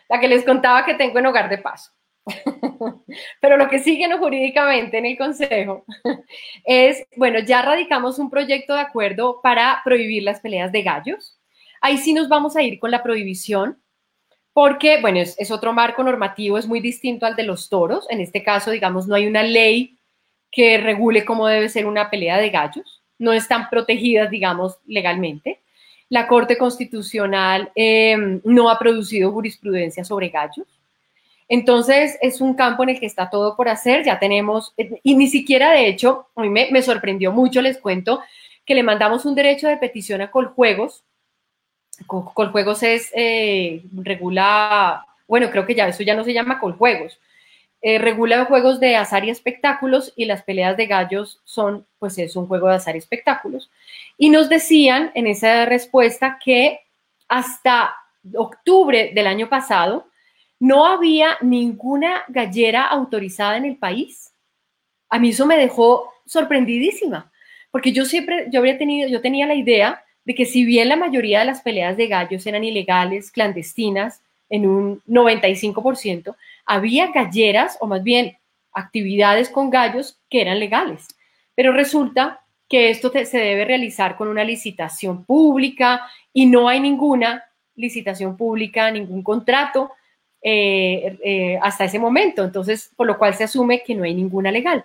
la que les contaba que tengo en hogar de paso. Pero lo que sigue no jurídicamente en el Consejo es, bueno, ya radicamos un proyecto de acuerdo para prohibir las peleas de gallos. Ahí sí nos vamos a ir con la prohibición, porque, bueno, es, otro marco normativo, es muy distinto al de los toros. En este caso, digamos, no hay una ley que regule cómo debe ser una pelea de gallos. No están protegidas, digamos, legalmente. La Corte Constitucional eh, no ha producido jurisprudencia sobre gallos. Entonces, es un campo en el que está todo por hacer. Ya tenemos, y ni siquiera, de hecho, a mí me, sorprendió mucho, les cuento, que le mandamos un derecho de petición a Coljuegos. Coljuegos es, eh, regula, bueno, creo que ya eso ya no se llama Coljuegos. Eh, regula juegos de azar y espectáculos y las peleas de gallos son, pues es un juego de azar y espectáculos. Y nos decían en esa respuesta que hasta octubre del año pasado, no había ninguna gallera autorizada en el país. A mí eso me dejó sorprendidísima, porque yo siempre, yo habría tenido, yo tenía la idea de que si bien la mayoría de las peleas de gallos eran ilegales, clandestinas, en un 95%, había galleras, o más bien actividades con gallos que eran legales. Pero resulta que esto se debe realizar con una licitación pública y no hay ninguna licitación pública, ningún contrato eh, eh, hasta ese momento, entonces, por lo cual se asume que no hay ninguna legal.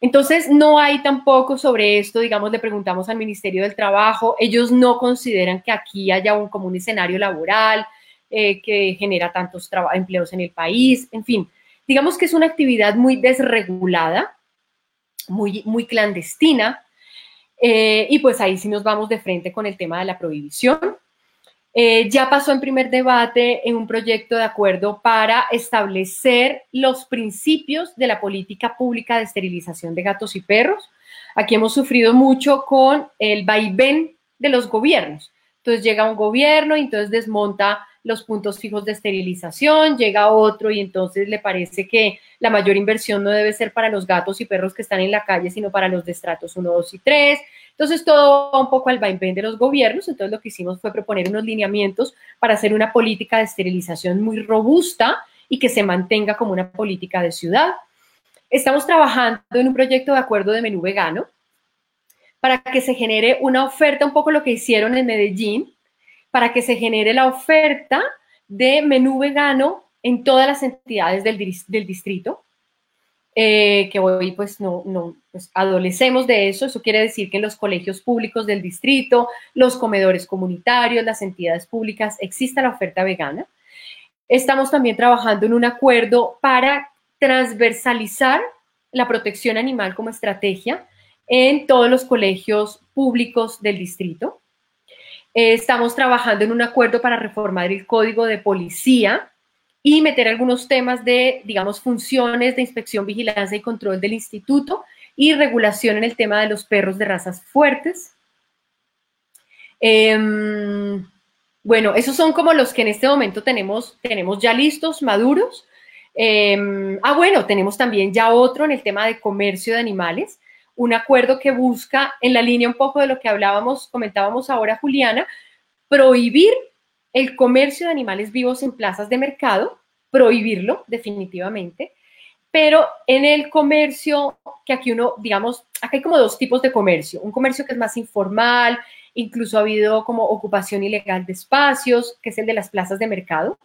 Entonces, no hay tampoco sobre esto, digamos, le preguntamos al Ministerio del Trabajo, ellos no consideran que aquí haya un, como un escenario laboral eh, que genera tantos empleos en el país, en fin, digamos que es una actividad muy desregulada, muy, muy clandestina, y pues ahí sí nos vamos de frente con el tema de la prohibición. Eh, ya pasó en primer debate en un proyecto de acuerdo para establecer los principios de la política pública de esterilización de gatos y perros. Aquí hemos sufrido mucho con el vaivén de los gobiernos. Entonces llega un gobierno y entonces desmonta los puntos fijos de esterilización, llega otro y entonces le parece que la mayor inversión no debe ser para los gatos y perros que están en la calle, sino para los de estratos 1, 2 y 3. Entonces todo va un poco al vaivén de los gobiernos, entonces lo que hicimos fue proponer unos lineamientos para hacer una política de esterilización muy robusta y que se mantenga como una política de ciudad. Estamos trabajando en un proyecto de acuerdo de menú vegano para que se genere una oferta, un poco lo que hicieron en Medellín, para que se genere la oferta de menú vegano en todas las entidades del, del distrito. Eh, que hoy pues no, no pues adolecemos de eso. Eso quiere decir que en los colegios públicos del distrito, los comedores comunitarios, las entidades públicas, exista la oferta vegana. Estamos también trabajando en un acuerdo para transversalizar la protección animal como estrategia en todos los colegios públicos del distrito. Eh, estamos trabajando en un acuerdo para reformar el código de policía y meter algunos temas de, digamos, funciones de inspección, vigilancia y control del instituto y regulación en el tema de los perros de razas fuertes. Em, bueno, esos son como los que en este momento tenemos, tenemos ya listos, maduros. Em, ah, bueno, tenemos también ya otro en el tema de comercio de animales, un acuerdo que busca, en la línea un poco de lo que hablábamos, comentábamos ahora, Juliana, prohibir el comercio de animales vivos en plazas de mercado, prohibirlo definitivamente, pero en el comercio, que aquí uno, digamos, aquí hay como dos tipos de comercio, un comercio que es más informal, incluso ha habido como ocupación ilegal de espacios, que es el de las plazas de mercado,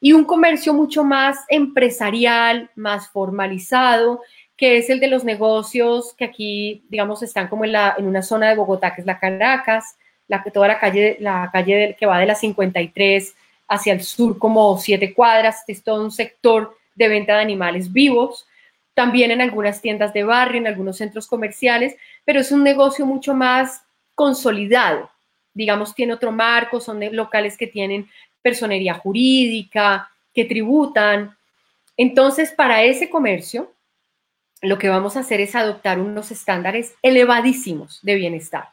y un comercio mucho más empresarial, más formalizado, que es el de los negocios que aquí, digamos, están como en, en una zona de Bogotá, que es la Caracas, la, toda la calle, la calle que va de la 53 hacia el sur como siete cuadras, es todo un sector de venta de animales vivos, también en algunas tiendas de barrio, en algunos centros comerciales, pero es un negocio mucho más consolidado. Digamos, tiene otro marco, son locales que tienen personería jurídica, que tributan. Entonces, para ese comercio, lo que vamos a hacer es adoptar unos estándares elevadísimos de bienestar.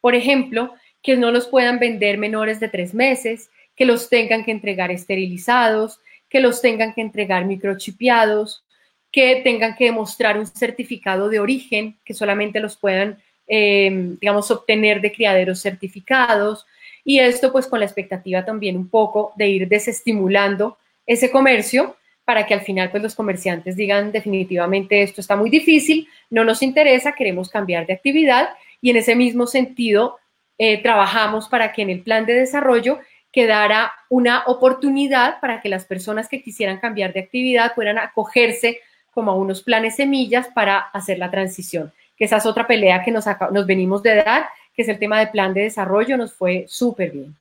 Por ejemplo, que no los puedan vender menores de tres meses, que los tengan que entregar esterilizados, que los tengan que entregar microchipiados, que tengan que demostrar un certificado de origen, que solamente los puedan, eh, digamos, obtener de criaderos certificados. Y esto pues con la expectativa también un poco de ir desestimulando ese comercio para que al final pues los comerciantes digan definitivamente esto está muy difícil, no nos interesa, queremos cambiar de actividad y en ese mismo sentido eh, trabajamos para que en el plan de desarrollo quedara una oportunidad para que las personas que quisieran cambiar de actividad puedan acogerse como a unos planes semillas para hacer la transición, que esa es otra pelea que nos, nos venimos de dar, que es el tema de plan de desarrollo, nos fue súper bien.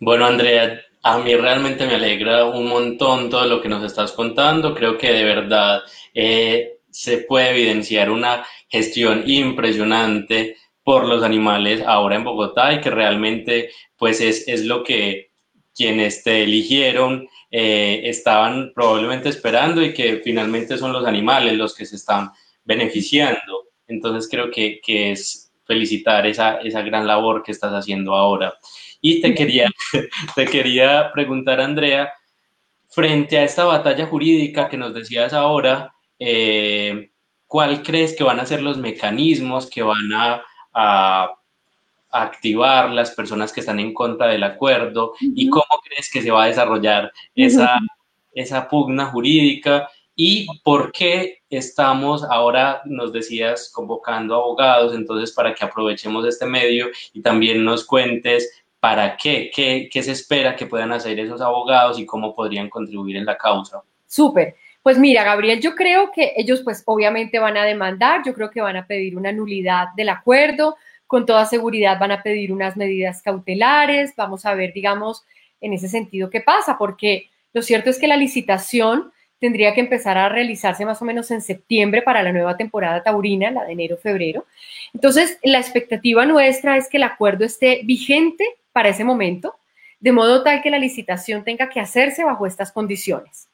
Bueno, Andrea, a mí realmente me alegra un montón todo lo que nos estás contando. Creo que de verdad eh, se puede evidenciar una gestión impresionante por los animales ahora en Bogotá y que realmente pues es, es lo que quienes te eligieron eh, estaban probablemente esperando y que finalmente son los animales los que se están beneficiando. Entonces creo que, que es felicitar esa, esa gran labor que estás haciendo ahora. Y te quería, te quería preguntar, Andrea, frente a esta batalla jurídica que nos decías ahora, eh, ¿cuál crees que van a ser los mecanismos que van a, activar las personas que están en contra del acuerdo? ¿Y cómo crees que se va a desarrollar esa, esa pugna jurídica? ¿Y por qué estamos ahora, nos decías, convocando abogados? Entonces, para que aprovechemos este medio y también nos cuentes ¿Para qué? qué? se espera que puedan hacer esos abogados y cómo podrían contribuir en la causa? Súper. Pues mira, Gabriel, yo creo que ellos pues obviamente van a demandar, yo creo que van a pedir una nulidad del acuerdo, con toda seguridad van a pedir unas medidas cautelares, vamos a ver, digamos, en ese sentido qué pasa, porque lo cierto es que la licitación tendría que empezar a realizarse más o menos en septiembre para la nueva temporada taurina, la de enero-febrero. Entonces, la expectativa nuestra es que el acuerdo esté vigente para ese momento, de modo tal que la licitación tenga que hacerse bajo estas condiciones.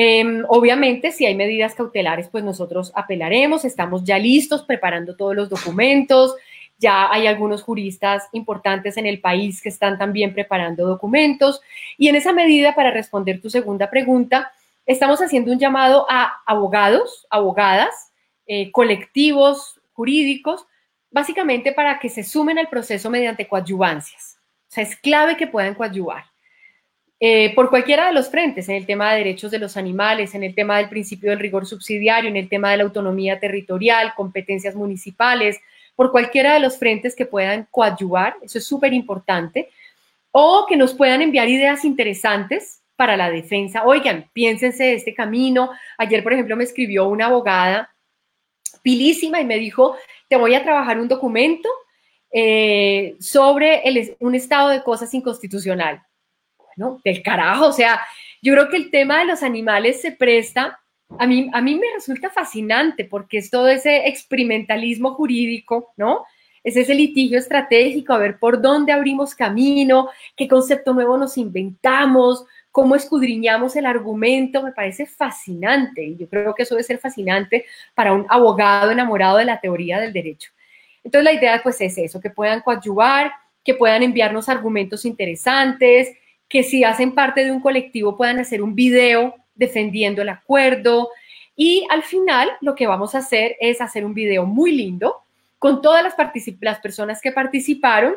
Em, obviamente, si hay medidas cautelares, pues nosotros apelaremos, estamos ya listos preparando todos los documentos, ya hay algunos juristas importantes en el país que están también preparando documentos y en esa medida, para responder tu segunda pregunta, Estamos haciendo un llamado a abogados, abogadas, eh, colectivos jurídicos, básicamente para que se sumen al proceso mediante coadyuvancias. O sea, es clave que puedan coadyuvar. Eh, por cualquiera de los frentes, en el tema de derechos de los animales, en el tema del principio del rigor subsidiario, en el tema de la autonomía territorial, competencias municipales, por cualquiera de los frentes que puedan coadyuvar, eso es súper importante, o que nos puedan enviar ideas interesantes para la defensa. Oigan, piénsense este camino. Ayer, por ejemplo, me escribió una abogada pilísima y me dijo, te voy a trabajar un documento eh, sobre un estado de cosas inconstitucional. Bueno, del carajo, o sea, yo creo que el tema de los animales se presta, a mí, a mí me resulta fascinante porque es todo ese experimentalismo jurídico, ¿no? Es ese litigio estratégico, a ver por dónde abrimos camino, qué concepto nuevo nos inventamos, cómo escudriñamos el argumento, me parece fascinante y yo creo que eso debe ser fascinante para un abogado enamorado de la teoría del derecho. Entonces la idea pues es eso, que puedan coadyuvar, que puedan enviarnos argumentos interesantes, que si hacen parte de un colectivo puedan hacer un video defendiendo el acuerdo. Y al final lo que vamos a hacer es hacer un video muy lindo con todas las, las personas que participaron,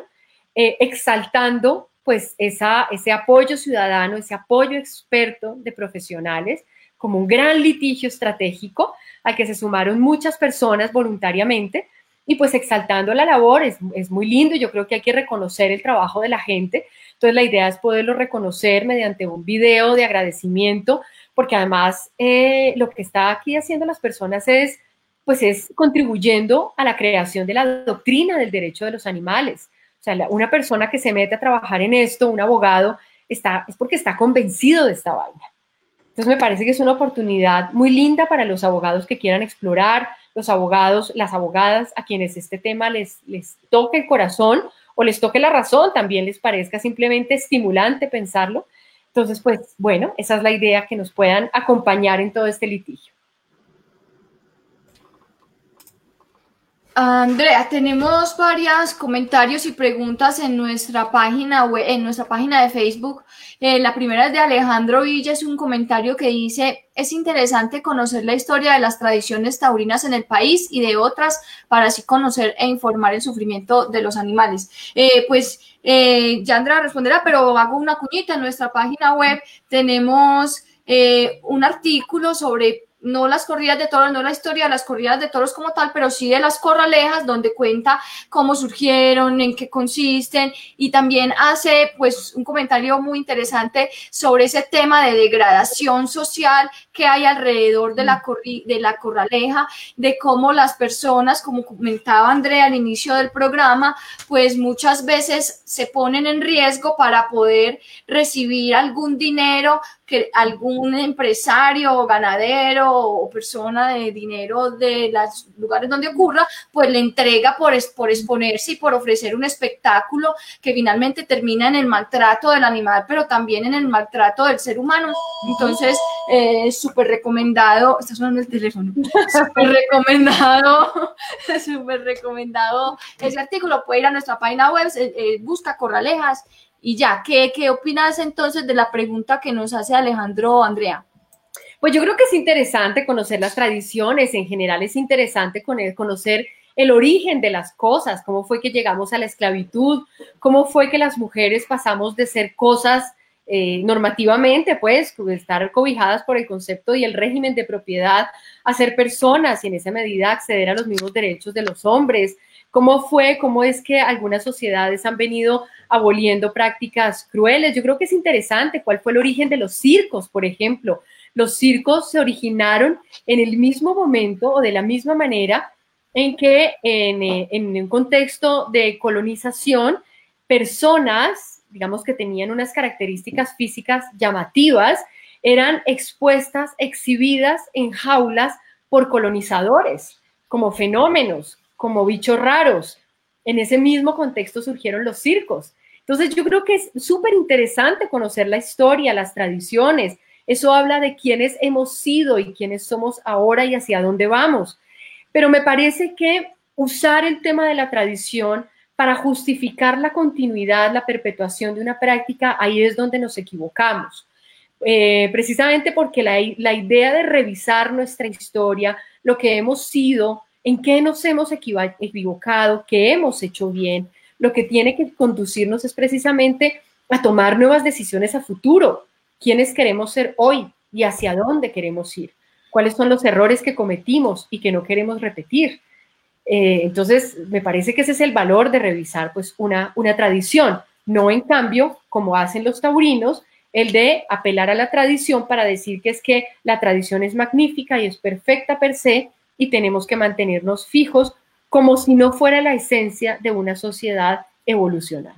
eh, exaltando pues esa, ese apoyo ciudadano, ese apoyo experto de profesionales, como un gran litigio estratégico al que se sumaron muchas personas voluntariamente. Y pues exaltando la labor es, es muy lindo, yo creo que hay que reconocer el trabajo de la gente, entonces la idea es poderlo reconocer mediante un video de agradecimiento, porque además eh, lo que está aquí haciendo las personas es pues es contribuyendo a la creación de la doctrina del derecho de los animales. O sea, una persona que se mete a trabajar en esto, un abogado, está, es porque está convencido de esta vaina. Entonces me parece que es una oportunidad muy linda para los abogados que quieran explorar, los abogados, las abogadas a quienes este tema les, les toque el corazón o les toque la razón, también les parezca simplemente estimulante pensarlo. Entonces, pues bueno, esa es la idea, que nos puedan acompañar en todo este litigio. Andrea, tenemos varios comentarios y preguntas en nuestra página web, en nuestra página de Facebook. Eh, la primera es de Alejandro Villa, es un comentario que dice, es interesante conocer la historia de las tradiciones taurinas en el país y de otras para así conocer e informar el sufrimiento de los animales. Eh, pues eh, ya Andrea responderá, pero hago una cuñita en nuestra página web. Tenemos un artículo sobre no las corridas de toros, no la historia de las corridas de toros como tal, pero sí de las corralejas, donde cuenta cómo surgieron, en qué consisten, y también hace pues un comentario muy interesante sobre ese tema de degradación social que hay alrededor de la, de la corraleja, de cómo las personas, como comentaba Andrea al inicio del programa, pues muchas veces se ponen en riesgo para poder recibir algún dinero que algún empresario o ganadero o persona de dinero de los lugares donde ocurra, pues le entrega por, exponerse y por ofrecer un espectáculo que finalmente termina en el maltrato del animal, pero también en el maltrato del ser humano. Entonces, es eh, súper recomendado, está sonando el teléfono, súper recomendado, súper recomendado ese artículo, puede ir a nuestra página web, eh, busca Corralejas y ya, ¿qué, ¿qué opinas entonces de la pregunta que nos hace Alejandro Andrea? Pues yo creo que es interesante conocer las tradiciones, en general es interesante conocer el origen de las cosas, cómo fue que llegamos a la esclavitud, cómo fue que las mujeres pasamos de ser cosas eh, normativamente, pues, estar cobijadas por el concepto y el régimen de propiedad a ser personas y en esa medida acceder a los mismos derechos de los hombres, cómo fue, cómo es que algunas sociedades han venido aboliendo prácticas crueles. Yo creo que es interesante cuál fue el origen de los circos, por ejemplo. Los circos se originaron en el mismo momento o de la misma manera en que en, eh, en un contexto de colonización, personas, digamos que tenían unas características físicas llamativas, eran expuestas, exhibidas en jaulas por colonizadores, como fenómenos, como bichos raros. En ese mismo contexto surgieron los circos. Entonces yo creo que es súper interesante conocer la historia, las tradiciones. Eso habla de quiénes hemos sido y quiénes somos ahora y hacia dónde vamos. Pero me parece que usar el tema de la tradición para justificar la continuidad, la perpetuación de una práctica, ahí es donde nos equivocamos. Eh, precisamente porque la, la idea de revisar nuestra historia, lo que hemos sido, en qué nos hemos equivocado, qué hemos hecho bien, lo que tiene que conducirnos es precisamente a tomar nuevas decisiones a futuro. ¿Quiénes queremos ser hoy y hacia dónde queremos ir? ¿Cuáles son los errores que cometimos y que no queremos repetir? Eh, entonces, me parece que ese es el valor de revisar pues una, una tradición, no en cambio, como hacen los taurinos, el de apelar a la tradición para decir que es que la tradición es magnífica y es perfecta per se y tenemos que mantenernos fijos como si no fuera la esencia de una sociedad evolucionar.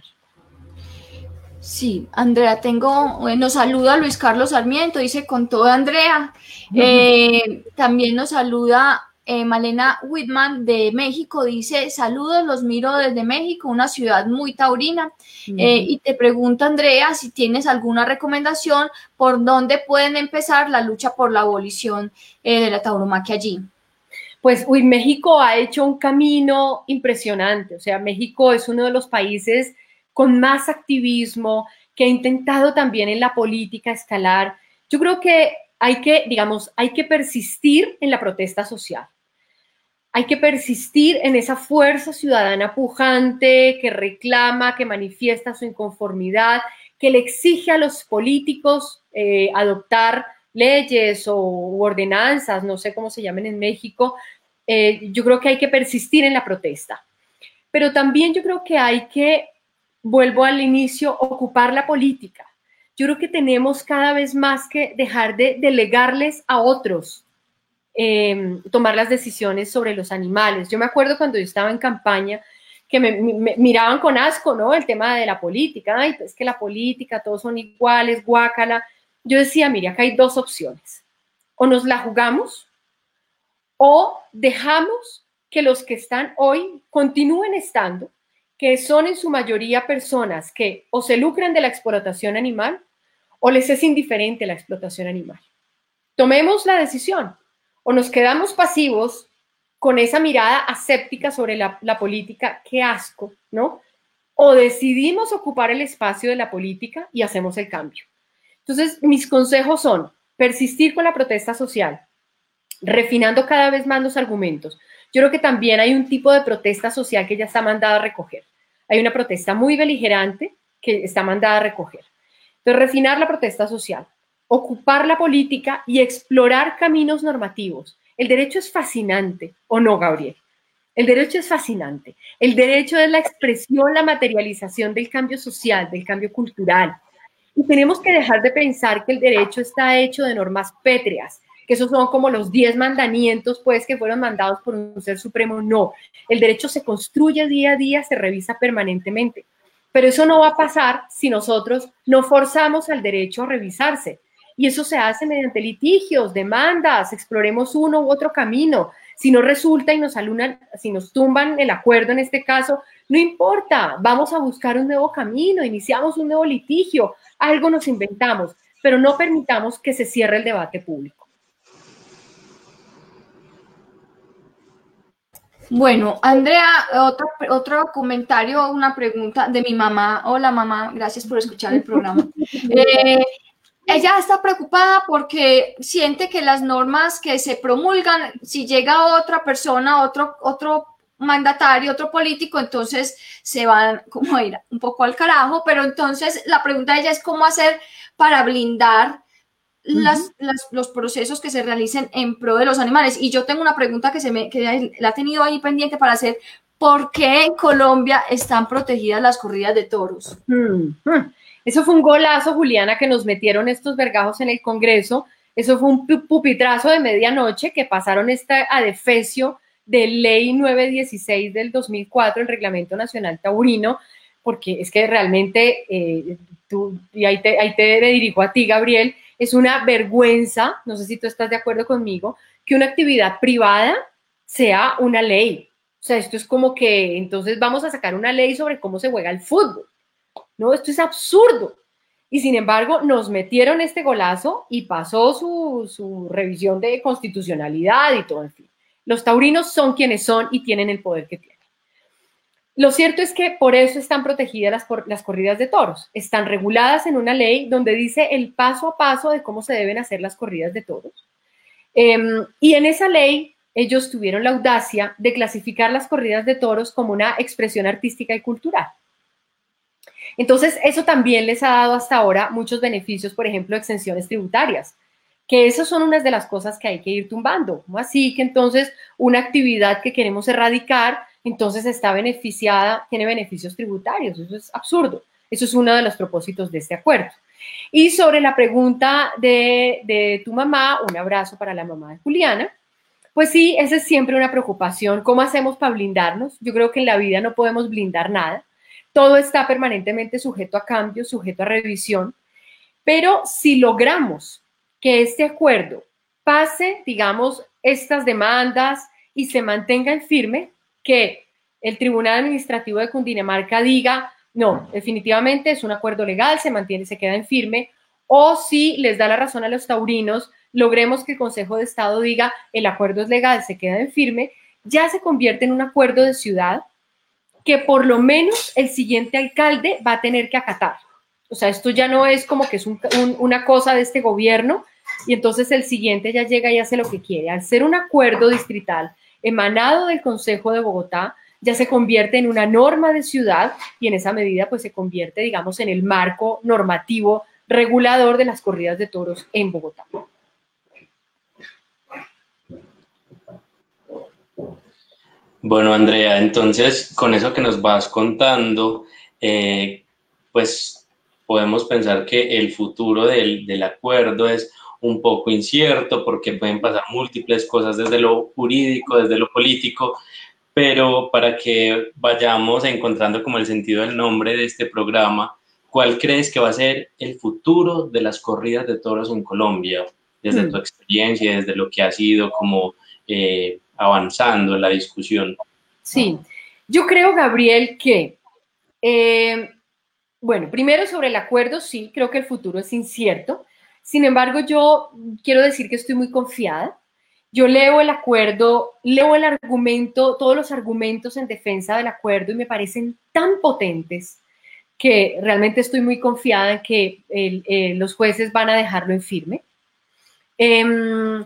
Sí, Andrea, tengo, eh, nos saluda Luis Carlos Sarmiento, dice con todo Andrea. Eh, también nos saluda eh, Malena Whitman de México, dice saludos, los miro desde México, una ciudad muy taurina. y te pregunta Andrea si tienes alguna recomendación por dónde pueden empezar la lucha por la abolición de la tauromaquia allí pues uy, México ha hecho un camino impresionante. O sea, México es uno de los países con más activismo, que ha intentado también en la política escalar. Yo creo que hay que, digamos, hay que persistir en la protesta social. Hay que persistir en esa fuerza ciudadana pujante que reclama, que manifiesta su inconformidad, que le exige a los políticos eh, adoptar leyes o ordenanzas, no sé cómo se llamen en México, eh, yo creo que hay que persistir en la protesta. Pero también yo creo que hay que, vuelvo al inicio, ocupar la política. Yo creo que tenemos cada vez más que dejar de delegarles a otros em, tomar las decisiones sobre los animales. Yo me acuerdo cuando yo estaba en campaña que me, miraban con asco, ¿no? El tema de la política. Ay, pues que la política, todos son iguales, guácala. Yo decía, mire, acá hay dos opciones. O nos la jugamos o dejamos que los que están hoy continúen estando, que son en su mayoría personas que o se lucran de la explotación animal o les es indiferente la explotación animal. Tomemos la decisión o nos quedamos pasivos con esa mirada aséptica sobre la, política, qué asco, ¿no? O decidimos ocupar el espacio de la política y hacemos el cambio. Entonces, mis consejos son persistir con la protesta social, refinando cada vez más los argumentos. Yo creo que también hay un tipo de protesta social que ya está mandada a recoger. Hay una protesta muy beligerante que está mandada a recoger. Entonces, refinar la protesta social, ocupar la política y explorar caminos normativos. El derecho es fascinante, ¿o no, Gabriel? El derecho es fascinante. El derecho es la expresión, la materialización del cambio social, del cambio cultural. Y tenemos que dejar de pensar que el derecho está hecho de normas pétreas, que esos son como los diez mandamientos, pues, que fueron mandados por un ser supremo. No, el derecho se construye día a día, se revisa permanentemente. Pero eso no va a pasar si nosotros no forzamos al derecho a revisarse. Y eso se hace mediante litigios, demandas, exploremos uno u otro camino. Si no resulta y nos alunan, si nos tumban el acuerdo en este caso, no importa, vamos a buscar un nuevo camino, iniciamos un nuevo litigio, algo nos inventamos, pero no permitamos que se cierre el debate público. Bueno, Andrea, otro, otro comentario, una pregunta de mi mamá. Hola mamá, gracias por escuchar el programa. Eh, ella está preocupada porque siente que las normas que se promulgan, si llega otra persona, otro, otro mandatario, otro político, entonces se van como a ir un poco al carajo, pero entonces la pregunta de ella es cómo hacer para blindar las, los procesos que se realicen en pro de los animales. Y yo tengo una pregunta que, se me, que la he tenido ahí pendiente para hacer. ¿Por qué en Colombia están protegidas las corridas de toros? Hmm. Eso fue un golazo, Juliana, que nos metieron estos vergajos en el Congreso. Eso fue un pupitrazo de medianoche que pasaron esta adefesio de ley 916 del 2004, el Reglamento Nacional Taurino, porque es que realmente, eh, tú, y ahí te, ahí te dirijo a ti, Gabriel, es una vergüenza, no sé si tú estás de acuerdo conmigo, que una actividad privada sea una ley. O sea, esto es como que entonces vamos a sacar una ley sobre cómo se juega el fútbol. No, esto es absurdo. Y sin embargo, nos metieron este golazo y pasó su, su revisión de constitucionalidad y todo, en fin. Los taurinos son quienes son y tienen el poder que tienen. Lo cierto es que por eso están protegidas las, corridas de toros. Están reguladas en una ley donde dice el paso a paso de cómo se deben hacer las corridas de toros. Em, y en esa ley ellos tuvieron la audacia de clasificar las corridas de toros como una expresión artística y cultural. Entonces, eso también les ha dado hasta ahora muchos beneficios, por ejemplo, exenciones tributarias, que esas son unas de las cosas que hay que ir tumbando. Así que entonces una actividad que queremos erradicar entonces está beneficiada, tiene beneficios tributarios. Eso es absurdo. Eso es uno de los propósitos de este acuerdo. Y sobre la pregunta de, tu mamá, un abrazo para la mamá de Juliana. Pues sí, esa es siempre una preocupación. ¿Cómo hacemos para blindarnos? Yo creo que en la vida no podemos blindar nada. Todo está permanentemente sujeto a cambio, sujeto a revisión. Pero si logramos que este acuerdo pase, digamos, estas demandas y se mantenga en firme, que el Tribunal Administrativo de Cundinamarca diga, no, definitivamente es un acuerdo legal, se mantiene, se queda en firme, o si les da la razón a los taurinos, logremos que el Consejo de Estado diga, el acuerdo es legal, se queda en firme, ya se convierte en un acuerdo de ciudad que por lo menos el siguiente alcalde va a tener que acatar. O sea, esto ya no es como que es una cosa de este gobierno y entonces el siguiente ya llega y hace lo que quiere. Al ser un acuerdo distrital, emanado del Consejo de Bogotá ya se convierte en una norma de ciudad y en esa medida pues se convierte, digamos, en el marco normativo regulador de las corridas de toros en Bogotá. Bueno, Andrea, entonces con eso que nos vas contando, eh, pues podemos pensar que el futuro del, del acuerdo es un poco incierto porque pueden pasar múltiples cosas desde lo jurídico, desde lo político, pero para que vayamos encontrando como el sentido del nombre de este programa, ¿cuál crees que va a ser el futuro de las corridas de toros en Colombia? Desde mm. tu experiencia, desde lo que ha sido como eh, avanzando en la discusión. Sí, yo creo, Gabriel, que Eh, bueno, primero sobre el acuerdo, sí, creo que el futuro es incierto. Sin embargo, yo quiero decir que estoy muy confiada. Yo leo el acuerdo, leo el argumento, todos los argumentos en defensa del acuerdo y me parecen tan potentes que realmente estoy muy confiada en que eh, los jueces van a dejarlo en firme. Em,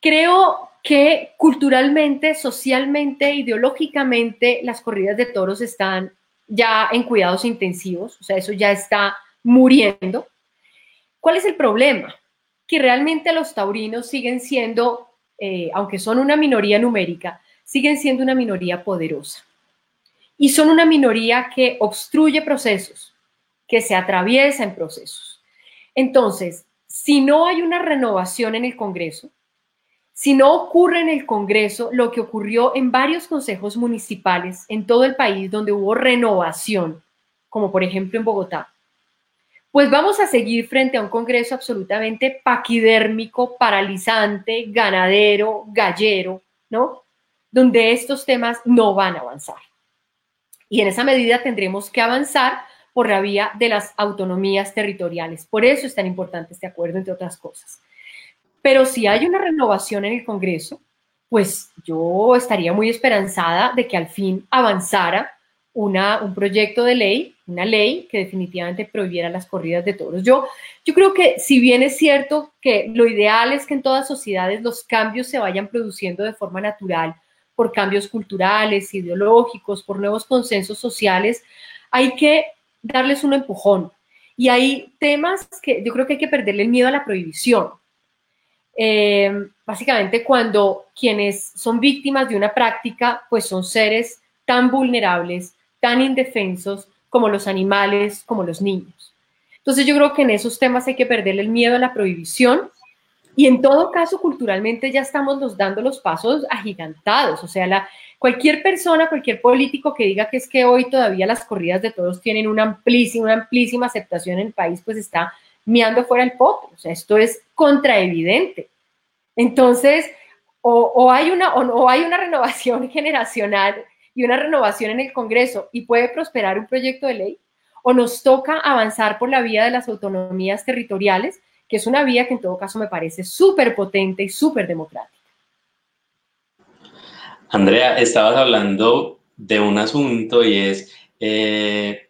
creo que culturalmente, socialmente, ideológicamente, las corridas de toros están ya en cuidados intensivos, o sea, eso ya está muriendo. ¿Cuál es el problema? Que realmente los taurinos siguen siendo, eh, aunque son una minoría numérica, siguen siendo una minoría poderosa. Y son una minoría que obstruye procesos, que se atraviesa en procesos. Entonces, si no hay una renovación en el Congreso, si no ocurre en el Congreso lo que ocurrió en varios consejos municipales en todo el país donde hubo renovación, como por ejemplo en Bogotá, pues vamos a seguir frente a un Congreso absolutamente paquidérmico, paralizante, ganadero, gallero, ¿no? Donde estos temas no van a avanzar. Y en esa medida tendremos que avanzar por la vía de las autonomías territoriales. Por eso es tan importante este acuerdo, entre otras cosas. Pero si hay una renovación en el Congreso, pues yo estaría muy esperanzada de que al fin avanzara una, un proyecto de ley, una ley que definitivamente prohibiera las corridas de toros. Yo, yo creo que si bien es cierto que lo ideal es que en todas sociedades los cambios se vayan produciendo de forma natural, por cambios culturales, ideológicos, por nuevos consensos sociales, hay que darles un empujón. Y hay temas que yo creo que hay que perderle el miedo a la prohibición. Eh, básicamente cuando quienes son víctimas de una práctica, pues son seres tan vulnerables, tan indefensos como los animales, como los niños. Entonces yo creo que en esos temas hay que perderle el miedo a la prohibición y en todo caso culturalmente ya estamos nos dando los pasos agigantados, o sea, la, cualquier persona, cualquier político que diga que es que hoy todavía las corridas de todos tienen una amplísima, amplísima aceptación en el país, pues está miando fuera el pop. O sea, esto es contraevidente. Entonces, o, hay una, o, hay una renovación generacional y una renovación en el Congreso y puede prosperar un proyecto de ley, o nos toca avanzar por la vía de las autonomías territoriales, que es una vía que en todo caso me parece súper potente y súper democrática. Andrea, estabas hablando de un asunto y es eh,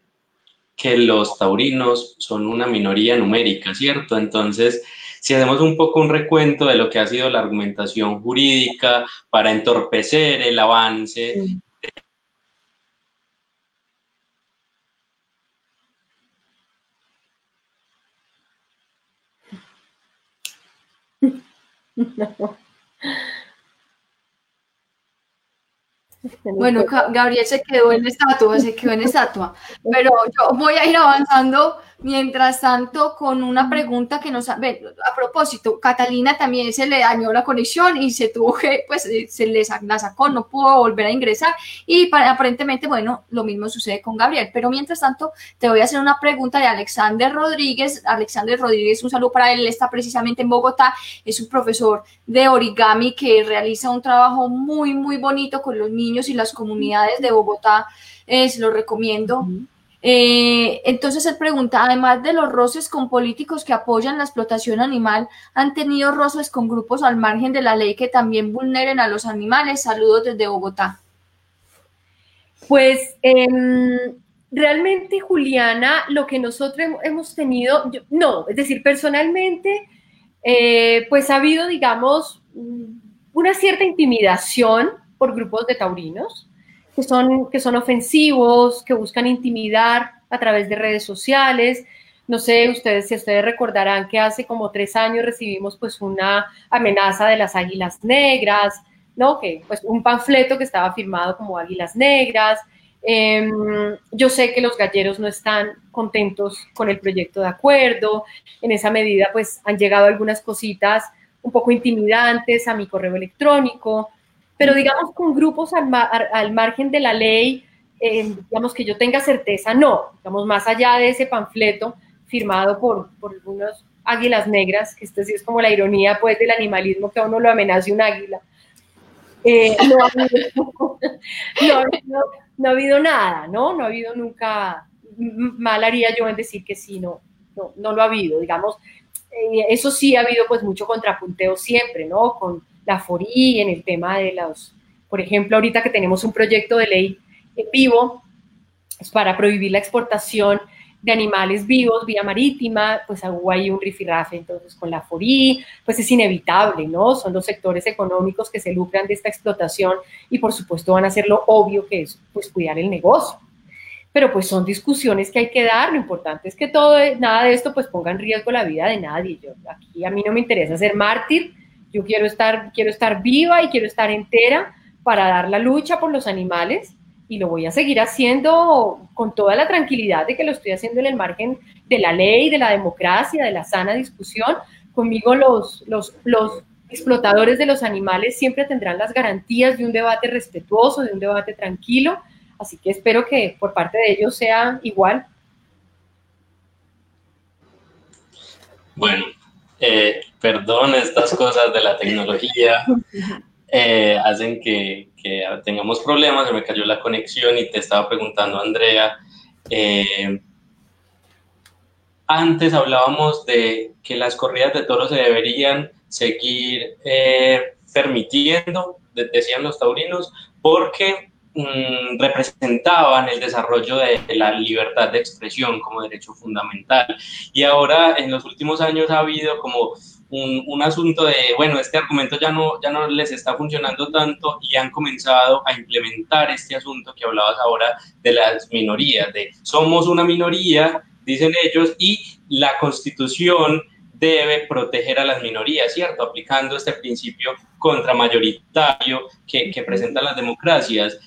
que los taurinos son una minoría numérica, ¿cierto? Entonces, si hacemos un poco un recuento de lo que ha sido la argumentación jurídica para entorpecer el avance. Bueno, Gabriel se quedó en estatua, se quedó en estatua, pero yo voy a ir avanzando Mientras tanto, con una pregunta que nos... A propósito, Catalina también se le dañó la conexión y se tuvo que, pues, eh, se le la sacó, no pudo volver a ingresar y aparentemente, bueno, lo mismo sucede con Gabriel. Pero mientras tanto, te voy a hacer una pregunta de Alexander Rodríguez. Alexander Rodríguez, un saludo para él, está precisamente en Bogotá, es un profesor de origami que realiza un trabajo muy, muy bonito con los niños y las comunidades de Bogotá. Eh, se lo recomiendo. Eh, entonces él pregunta, además de los roces con políticos que apoyan la explotación animal, ¿han tenido roces con grupos al margen de la ley que también vulneren a los animales? Saludos desde Bogotá. Pues em, realmente, Juliana, lo que nosotros hemos tenido, no, es decir, personalmente, eh, pues ha habido, digamos, una cierta intimidación por grupos de taurinos que son, que son ofensivos, que buscan intimidar a través de redes sociales. No sé, ustedes, si ustedes recordarán que hace como tres años recibimos pues una amenaza de las águilas negras, ¿no? Que pues un panfleto que estaba firmado como águilas negras. Em, yo sé que los galleros no están contentos con el proyecto de acuerdo. En esa medida, pues han llegado algunas cositas un poco intimidantes a mi correo electrónico pero digamos con grupos al, margen de la ley, eh, digamos que yo tenga certeza, no, digamos más allá de ese panfleto firmado por, por algunos águilas negras, que esto sí es como la ironía pues del animalismo que a uno lo amenace un águila. Eh, no, ha habido nada, ¿no? No ha habido nunca, mal haría yo en decir que sí, no, no, no lo ha habido, digamos, eh, eso sí ha habido pues mucho contrapunteo siempre, ¿no? La FORI en el tema de los, por ejemplo, ahorita que tenemos un proyecto de ley en vivo para prohibir la exportación de animales vivos vía marítima, pues hubo ahí un rifirrafe entonces con la FORI, pues es inevitable, ¿no? Son los sectores económicos que se lucran de esta explotación y por supuesto van a hacer lo obvio que es pues cuidar el negocio. Pero pues son discusiones que hay que dar, lo importante es que todo, nada de esto pues ponga en riesgo la vida de nadie. Yo, aquí a mí no me interesa ser mártir, yo quiero estar, quiero estar viva y quiero estar entera para dar la lucha por los animales y lo voy a seguir haciendo con toda la tranquilidad de que lo estoy haciendo en el margen de la ley, de la democracia, de la sana discusión. Conmigo los, los, los explotadores de los animales siempre tendrán las garantías de un debate respetuoso, de un debate tranquilo, así que espero que por parte de ellos sea igual. Bueno, eh, perdón estas cosas de la tecnología. Eh, hacen que, tengamos problemas, se me cayó la conexión y te estaba preguntando, Andrea, eh, antes hablábamos de que las corridas de toros se deberían seguir eh, permitiendo, decían los taurinos, porque mm, representaban el desarrollo de, la libertad de expresión como derecho fundamental. Y ahora en los últimos años ha habido como un, asunto de, bueno, este argumento ya no, ya no les está funcionando tanto y han comenzado a implementar este asunto que hablabas ahora de las minorías, de somos una minoría, dicen ellos, y la constitución debe proteger a las minorías, ¿cierto? Aplicando este principio contramayoritario que, que presentan las democracias.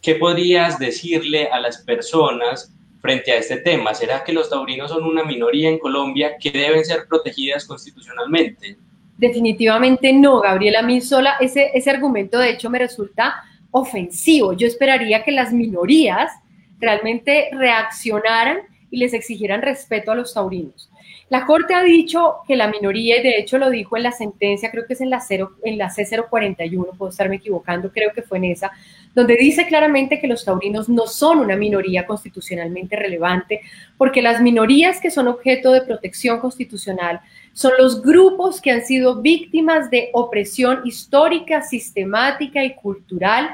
¿Qué podrías decirle a las personas frente a este tema? ¿Será que los taurinos son una minoría en Colombia que deben ser protegidas constitucionalmente? Definitivamente no, Gabriela. A mí sola ese, ese argumento de hecho me resulta ofensivo. Yo esperaría que las minorías realmente reaccionaran y les exigieran respeto a los taurinos. La Corte ha dicho que la minoría, y de hecho lo dijo en la sentencia, creo que es en la, en la C041, puedo estarme equivocando, creo que fue en esa, donde dice claramente que los taurinos no son una minoría constitucionalmente relevante, porque las minorías que son objeto de protección constitucional son los grupos que han sido víctimas de opresión histórica, sistemática y cultural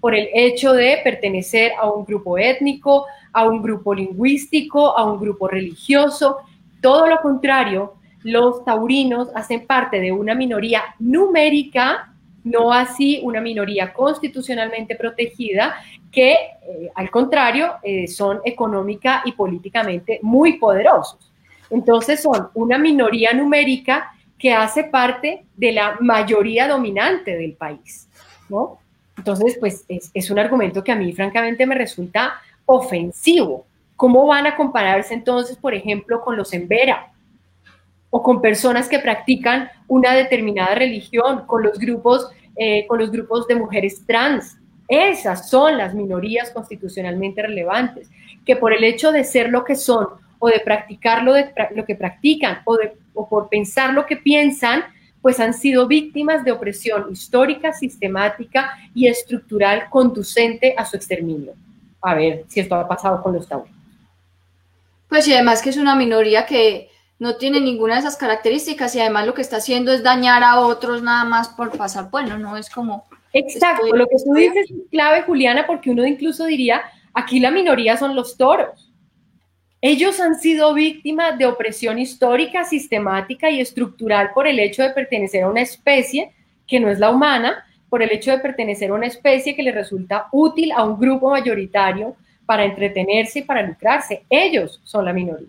por el hecho de pertenecer a un grupo étnico, a un grupo lingüístico, a un grupo religioso. Todo lo contrario, los taurinos hacen parte de una minoría numérica no así una minoría constitucionalmente protegida que, eh, al contrario, eh, son económica y políticamente muy poderosos. Entonces son una minoría numérica que hace parte de la mayoría dominante del país, ¿no? Entonces, pues es, es un argumento que a mí francamente me resulta ofensivo. ¿Cómo van a compararse entonces, por ejemplo, con los Embera? o con personas que practican una determinada religión, con los grupos, eh, con los grupos de mujeres trans. Esas son las minorías constitucionalmente relevantes, que por el hecho de ser lo que son, o de practicar lo, que practican, o, por pensar lo que piensan, pues han sido víctimas de opresión histórica, sistemática y estructural conducente a su exterminio. A ver si esto ha pasado con los taurinos. Pues y además que es una minoría que no tiene ninguna de esas características y además lo que está haciendo es dañar a otros nada más por pasar, bueno, no es como... Exacto, lo que tú dices es clave, Juliana, porque uno incluso diría, aquí la minoría son los toros. Ellos han sido víctimas de opresión histórica, sistemática y estructural por el hecho de pertenecer a una especie que no es la humana, por el hecho de pertenecer a una especie que le resulta útil a un grupo mayoritario para entretenerse y para lucrarse. Ellos son la minoría.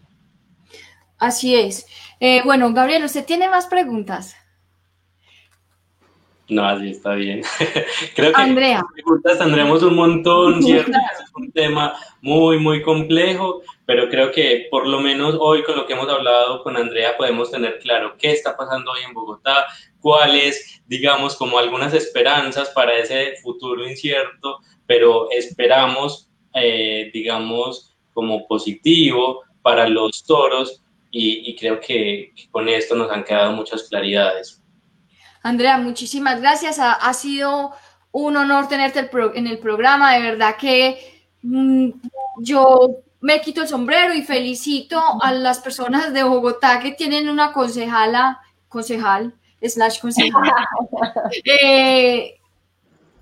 Así es. Eh, bueno, Gabriel, ¿usted tiene más preguntas? No, así está bien. Creo que Andrea. preguntas tendremos un montón, ¿cierto? Es un tema muy, muy complejo, pero creo que por lo menos hoy con lo que hemos hablado con Andrea podemos tener claro qué está pasando hoy en Bogotá, cuáles, digamos, como algunas esperanzas para ese futuro incierto, pero esperamos, eh, digamos, como positivo para los toros y, creo que, con esto nos han quedado muchas claridades. Andrea, muchísimas gracias. Ha, sido un honor tenerte en el programa. De verdad que mm, yo me quito el sombrero y felicito a las personas de Bogotá que tienen una concejala, concejal, slash concejal, eh,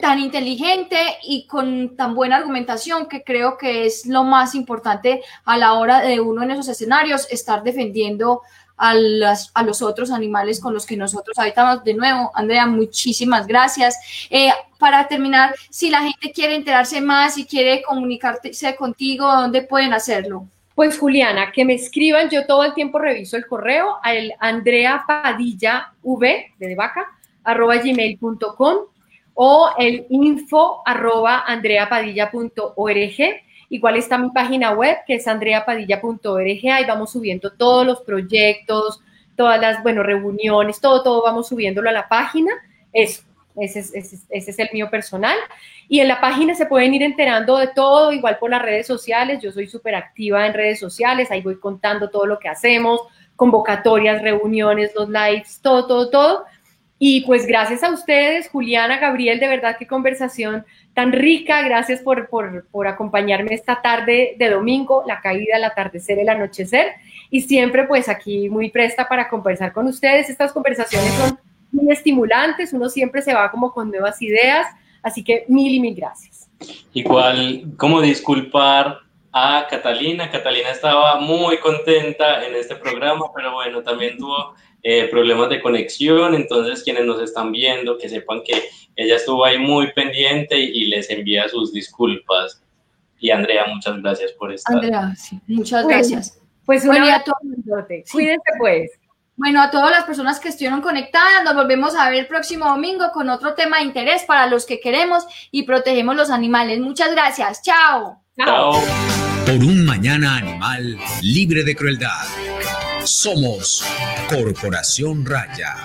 tan inteligente y con tan buena argumentación que creo que es lo más importante a la hora de uno en esos escenarios, estar defendiendo a, las, a los otros animales con los que nosotros habitamos. De nuevo, Andrea, muchísimas gracias. Eh, para terminar, si la gente quiere enterarse más y quiere comunicarse contigo, ¿dónde pueden hacerlo? Pues Juliana, que me escriban, yo todo el tiempo reviso el correo, al Andrea Padilla V de vaca, arroba gmail.com o el info arroba andreapadilla.org Igual está mi página web, que es andreapadilla.org. Ahí vamos subiendo todos los proyectos, todas las, bueno, reuniones, todo, todo vamos subiéndolo a la página. Eso, ese es, ese, es, el mío personal. Y en la página se pueden ir enterando de todo, igual por las redes sociales. Yo soy súper activa en redes sociales, ahí voy contando todo lo que hacemos, convocatorias, reuniones, los lives, todo, todo, todo. Y pues gracias a ustedes, Juliana, Gabriel, de verdad qué conversación tan rica. Gracias por, por, acompañarme esta tarde de domingo, la caída, el atardecer, el anochecer. Y siempre pues aquí muy presta para conversar con ustedes. Estas conversaciones son muy estimulantes, uno siempre se va como con nuevas ideas. Así que mil y mil gracias. Igual, como disculpar a Catalina. Catalina estaba muy contenta en este programa, pero bueno, también tuvo eh, problemas de conexión, entonces quienes nos están viendo, que sepan que ella estuvo ahí muy pendiente y, les envía sus disculpas. Y Andrea, muchas gracias por estar. Andrea, sí, muchas gracias. Pues bueno, a todos, cuídense pues. Bueno, a todas las personas que estuvieron conectadas, nos volvemos a ver el próximo domingo con otro tema de interés para los que queremos y protegemos los animales. Muchas gracias. Chao. Chao. Por un mañana animal libre de crueldad. Somos Corporación Raya.